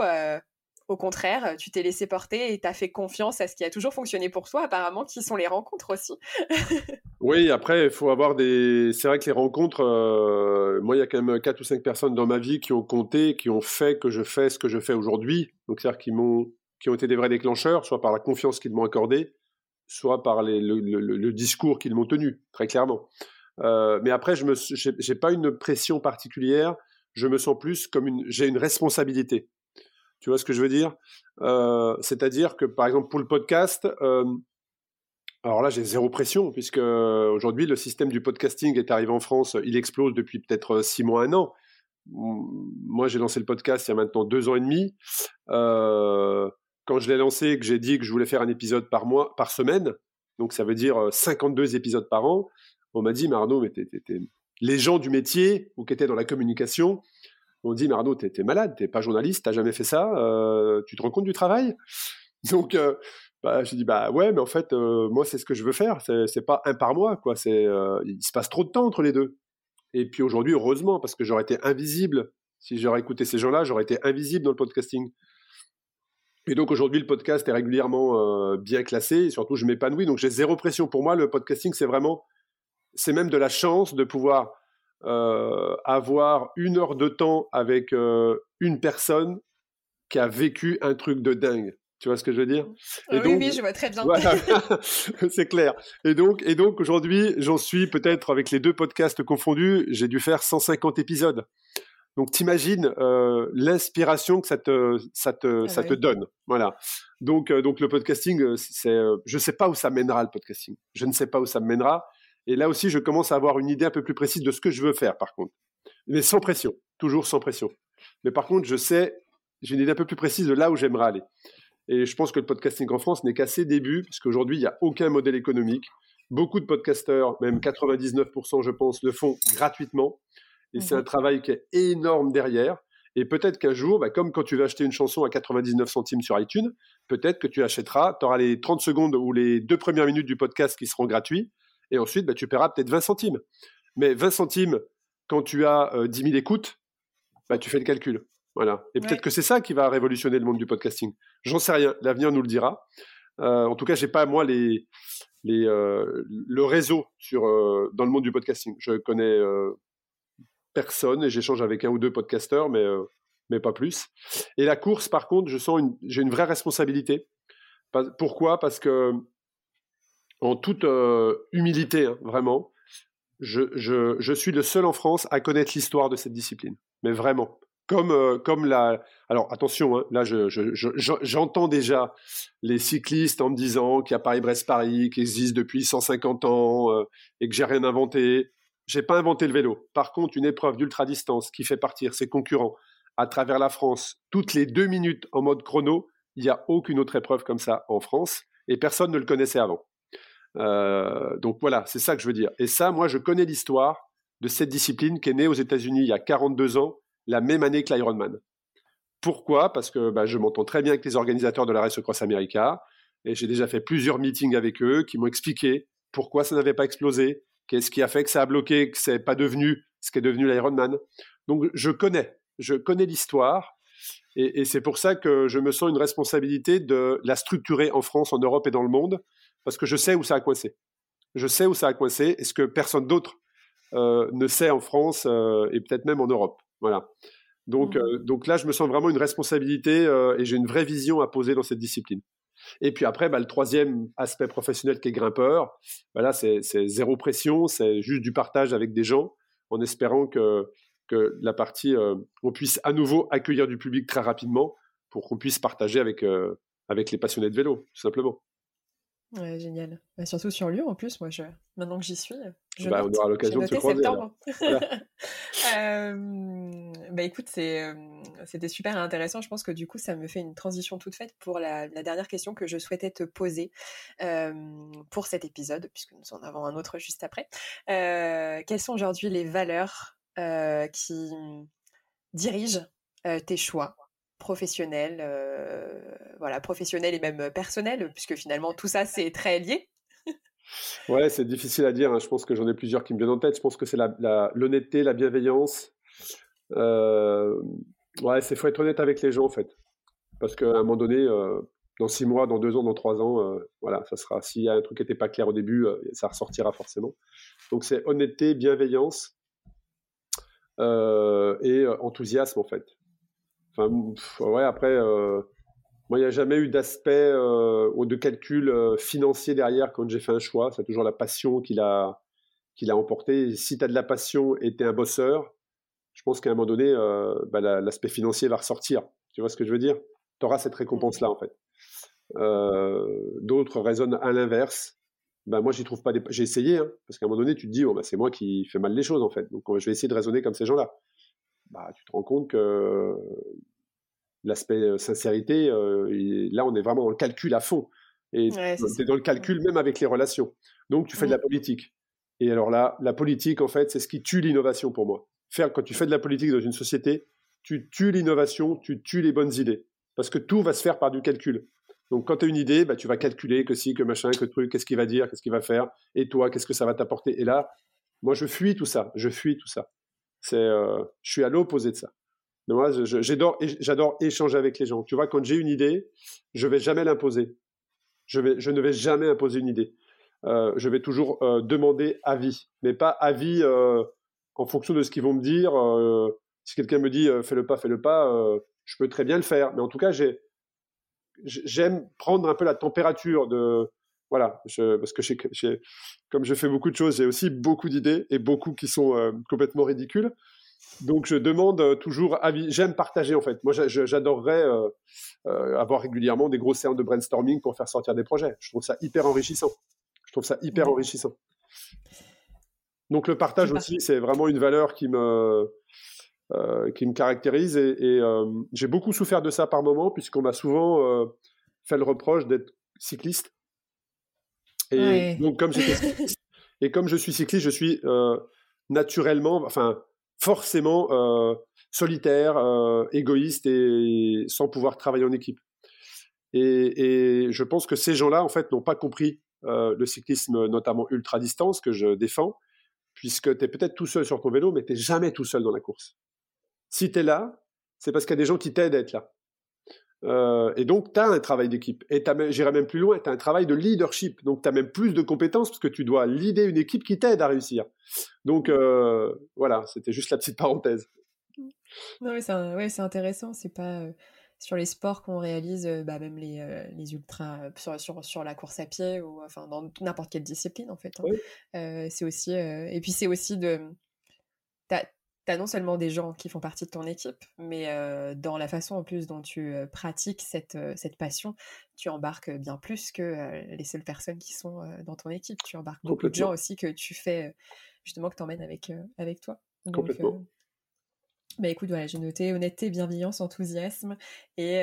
au contraire, tu t'es laissé porter et tu as fait confiance à ce qui a toujours fonctionné pour toi, apparemment, qui sont les rencontres aussi. oui, après, il faut avoir des. C'est vrai que les rencontres, euh, moi, il y a quand même 4 ou 5 personnes dans ma vie qui ont compté, qui ont fait que je fais ce que je fais aujourd'hui. Donc, c'est-à-dire qui, m'ont... qui ont été des vrais déclencheurs, soit par la confiance qu'ils m'ont accordée, soit par le, discours qu'ils m'ont tenu, très clairement. Euh, mais après, je n'ai pas une pression particulière. Je me sens plus comme une. J'ai une responsabilité. Tu vois ce que je veux dire? Euh, C'est-à-dire que, par exemple, pour le podcast, euh, alors là, j'ai zéro pression, puisque euh, aujourd'hui, le système du podcasting est arrivé en France, il explose depuis peut-être six mois, un an. Moi, j'ai lancé le podcast il y a maintenant deux ans et demi. quand je l'ai lancé, que j'ai dit que je voulais faire un épisode par mois, par semaine, donc ça veut dire 52 épisodes par an, on m'a dit, mais Arnaud, mais les gens du métier ou qui étaient dans la communication, on dit, mais Arnaud, t'es, es malade, t'es pas journaliste, t'as jamais fait ça, euh, tu te rends compte du travail? Donc, euh, bah, j'ai dit, bah ouais, mais en fait, euh, moi, c'est ce que je veux faire, c'est, c'est pas un par mois, quoi. C'est, il se passe trop de temps entre les deux. Et puis aujourd'hui, heureusement, parce que j'aurais été invisible, si j'aurais écouté ces gens-là, j'aurais été invisible dans le podcasting. Et donc aujourd'hui, le podcast est régulièrement bien classé, et surtout, je m'épanouis, donc j'ai zéro pression. Pour moi, le podcasting, c'est vraiment c'est même de la chance de pouvoir avoir une heure de temps avec euh, une personne qui a vécu un truc de dingue. Tu vois ce que je veux dire? Et Oui, oui, je vois très bien. c'est clair. Et donc, et donc aujourd'hui, j'en suis peut-être avec les deux podcasts confondus, j'ai dû faire 150 épisodes. Donc, t'imagines euh, l'inspiration que ça te, ça te, ah ça te donne. Voilà. Donc, euh, donc le podcasting, euh, c'est, euh, je sais pas où ça mènera le podcasting. Je ne sais pas où ça me mènera. Et là aussi, je commence à avoir une idée un peu plus précise de ce que je veux faire, par contre. Mais sans pression, toujours sans pression. Mais par contre, je sais, j'ai une idée un peu plus précise de là où j'aimerais aller. Et je pense que le podcasting en France n'est qu'à ses débuts, parce qu'aujourd'hui, il n'y a aucun modèle économique. Beaucoup de podcasteurs, même 99%, je pense, le font gratuitement. Et c'est un mhm. travail qui est énorme derrière. Et peut-être qu'un jour, bah, comme quand tu vas acheter une chanson à 99 centimes sur iTunes, peut-être que tu achèteras, tu auras les 30 secondes ou les deux premières minutes du podcast qui seront gratuits, et ensuite, bah, tu paieras peut-être 20 centimes. Mais 20 centimes, quand tu as 10 000 écoutes, bah, tu fais le calcul. Voilà. Et peut-être que c'est ça qui va révolutionner le monde du podcasting. J'en sais rien. L'avenir nous le dira. Euh, en tout cas, j'ai pas moi les, les euh, le réseau sur euh, dans le monde du podcasting. Je connais personne et j'échange avec un ou deux podcasteurs, mais mais pas plus. Et la course, par contre, je sens une, j'ai une vraie responsabilité. Pourquoi? Parce que en toute humilité, hein, vraiment, je, suis le seul en France à connaître l'histoire de cette discipline. Mais vraiment comme, euh, comme la. Alors attention, hein, là j'entends déjà les cyclistes en me disant qu'il y a Paris-Brest-Paris qui existe depuis 150 ans euh, et que j'ai rien inventé. J'ai pas inventé le vélo. Par contre, une épreuve d'ultra distance qui fait partir ses concurrents à travers la France toutes les deux minutes en mode chrono, il n'y a aucune autre épreuve comme ça en France et personne ne le connaissait avant. Euh, donc voilà, c'est ça que je veux dire. Et ça, moi, je connais l'histoire de cette discipline qui est née aux États-Unis il y a 42 ans la même année que l'Ironman. Pourquoi? Parce que bah, je m'entends très bien avec les organisateurs de la Race Cross America et j'ai déjà fait plusieurs meetings avec eux qui m'ont expliqué pourquoi ça n'avait pas explosé, qu'est-ce qui a fait que ça a bloqué, que c'est pas devenu ce qui est devenu l'Ironman. Donc je connais, je connais l'histoire et, et c'est pour ça que je me sens une responsabilité de la structurer en France, en Europe et dans le monde parce que je sais où ça a coincé. Je sais où ça a coincé et ce que personne d'autre euh, ne sait en France euh, et peut-être même en Europe. Voilà. Donc, mmh. euh, donc là, je me sens vraiment une responsabilité et j'ai une vraie vision à poser dans cette discipline. Et puis après, bah, le troisième aspect professionnel qui est grimpeur, bah là, c'est zéro pression, c'est juste du partage avec des gens, en espérant que, que la partie, on puisse à nouveau accueillir du public très rapidement pour qu'on puisse partager avec, avec les passionnés de vélo, tout simplement. Ouais, génial. Bah, surtout sur Lyon, en plus, moi, je... maintenant que j'y suis, je bah, on aura l'occasion de se croiser. euh, bah, écoute, c'était super intéressant. Je pense que du coup, ça me fait une transition toute faite pour la, dernière question que je souhaitais te poser pour cet épisode, puisque nous en avons un autre juste après. quelles sont aujourd'hui les valeurs qui dirigent tes choix professionnel, euh, voilà, professionnel et même personnel, puisque finalement tout ça c'est très lié. ouais, c'est difficile à dire. Hein. Je pense que j'en ai plusieurs qui me viennent en tête. Je pense que c'est l'honnêteté, la, bienveillance. Euh, ouais, c'est faut être honnête avec les gens en fait, parce qu'à un moment donné, euh, dans six mois, dans deux ans, dans trois ans, euh, voilà, ça sera. S'il y a un truc qui n'était pas clair au début, ça ressortira forcément. Donc c'est honnêteté, bienveillance et enthousiasme en fait. Enfin, ouais, après, euh, moi, il n'y a jamais eu d'aspect euh, ou de calcul euh, financier derrière quand j'ai fait un choix. C'est toujours la passion qui l'a, qui l'a emporté. si tu as de la passion et tu es un bosseur, je pense qu'à un moment donné, bah, l'aspect financier va ressortir. Tu vois ce que je veux dire? Tu auras cette récompense-là, en fait. D'autres raisonnent à l'inverse. Ben moi, j'y trouve pas. J'ai essayé, hein, parce qu'à un moment donné, tu te dis, oh, bah, c'est moi qui fais mal les choses, en fait. Donc, je vais essayer de raisonner comme ces gens-là bah, tu te rends compte que l'aspect sincérité, euh, là, on est vraiment dans le calcul à fond. Et c'est dans le calcul même avec les relations. Donc, tu fais de la politique. Et alors là, la politique, en fait, c'est ce qui tue l'innovation pour moi. Faire, quand tu fais de la politique dans une société, tu tues l'innovation, tu tues les bonnes idées. Parce que tout va se faire par du calcul. Donc, quand tu as une idée, bah, tu vas calculer que si, que machin, que truc, qu'est-ce qu'il va dire, qu'est-ce qu'il va faire, et toi, qu'est-ce que ça va t'apporter. Et là, moi, je fuis tout ça. Je fuis tout ça. Euh, je suis à l'opposé de ça. moi, j'adore, échanger avec les gens. Tu vois, quand j'ai une idée, je vais jamais l'imposer. Je, ne vais jamais imposer une idée. je vais toujours demander avis, mais pas avis en fonction de ce qu'ils vont me dire. si quelqu'un me dit fais-le pas, fais-le pas, je peux très bien le faire. Mais en tout cas, j'aime prendre un peu la température de voilà, parce que comme je fais beaucoup de choses, j'ai aussi beaucoup d'idées et beaucoup qui sont euh, complètement ridicules. Donc je demande euh, toujours avis. J'aime partager en fait. Moi, j'adorerais euh, avoir régulièrement des grosses séances de brainstorming pour faire sortir des projets. Je trouve ça hyper enrichissant. Je trouve ça hyper enrichissant. Donc le partage aussi, c'est vraiment une valeur qui me qui me caractérise et, j'ai beaucoup souffert de ça par moment puisqu'on m'a souvent fait le reproche d'être cycliste et donc, comme et comme je suis cycliste, je suis euh, naturellement, enfin, forcément euh, solitaire, euh, égoïste et sans pouvoir travailler en équipe. Et, je pense que ces gens-là, en fait, n'ont pas compris le cyclisme, notamment ultra distance, que je défends, puisque tu es peut-être tout seul sur ton vélo, mais tu n'es jamais tout seul dans la course. Si tu es là, c'est parce qu'il y a des gens qui t'aident à être là. Euh, et donc, tu as un travail d'équipe. Et j'irai même plus loin, tu as un travail de leadership. Donc, tu as même plus de compétences parce que tu dois leader une équipe qui t'aide à réussir. Donc, euh, voilà, c'était juste la petite parenthèse. Non, mais c'est ouais, intéressant. C'est pas euh, sur les sports qu'on réalise, bah, même les, les ultras, sur, sur, sur, la course à pied ou enfin dans n'importe quelle discipline, en fait. Hein. c'est aussi. et puis, c'est aussi de tu non seulement des gens qui font partie de ton équipe, mais dans la façon en plus dont tu pratiques cette, cette passion, tu embarques bien plus que les seules personnes qui sont dans ton équipe. Tu embarques beaucoup de gens aussi que tu fais, justement, que tu emmènes avec, avec toi. Complètement. Bah écoute, voilà, j'ai noté honnêteté, bienveillance, enthousiasme et,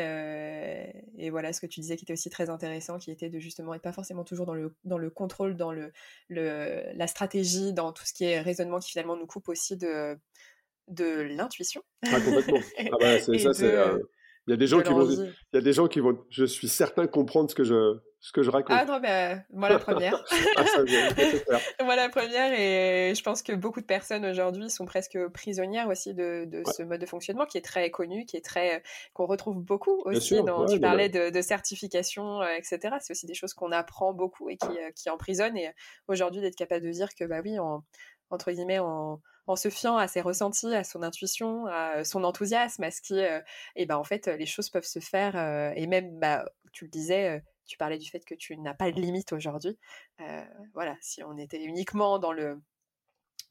et, voilà ce que tu disais qui était aussi très intéressant, qui était de justement être pas forcément toujours dans le, dans le contrôle, dans le, le, la stratégie, dans tout ce qui est raisonnement qui finalement nous coupe aussi de, de l'intuition. Ah, complètement. Ah bah, c'est ça, c'est. Euh, il y a des gens qui vont, il y a des gens qui vont, je suis certain comprendre ce que je, ce que je raconte. Ah non, mais euh, moi la première. ah, ça, moi la première, et je pense que beaucoup de personnes aujourd'hui sont presque prisonnières aussi de, de ce mode de fonctionnement qui est très connu, qui est très, qu'on retrouve beaucoup aussi. Dans, tu parlais de, de, certification, euh, etc. C'est aussi des choses qu'on apprend beaucoup et qui, qui emprisonnent. Et aujourd'hui, d'être capable de dire que, bah oui, en, entre guillemets, en en se fiant à ses ressentis, à son intuition, à son enthousiasme, à ce qui, euh, et ben en fait, les choses peuvent se faire. Euh, et même, bah, tu le disais, euh, tu parlais du fait que tu n'as pas de limite aujourd'hui. voilà, si on était uniquement dans le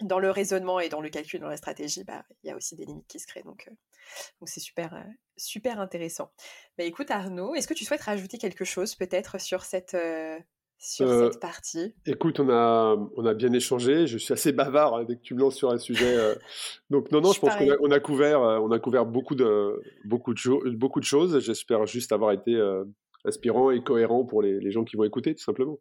dans le raisonnement et dans le calcul, dans la stratégie, bah, il y a aussi des limites qui se créent. Donc, donc c'est super, super intéressant. Bah, écoute Arnaud, est-ce que tu souhaites rajouter quelque chose peut-être sur cette, sur euh, cette partie Écoute, on a, on a bien échangé. Je suis assez bavard hein, dès que tu me lances sur un sujet. Euh. Donc non, non, je, pense qu'on a, on a, couvert, euh, on a couvert beaucoup de, beaucoup de, beaucoup de choses. J'espère juste avoir été inspirant et cohérent pour les, les, gens qui vont écouter, tout simplement.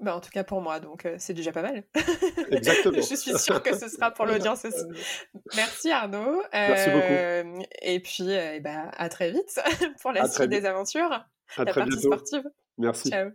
Bah, en tout cas pour moi, donc c'est déjà pas mal. Exactement. je suis sûre que ce sera pour l'audience aussi. Merci Arnaud. Merci beaucoup. Et puis bah, à très vite pour la suite des aventures. À la très partie sportive. Merci. Ciao.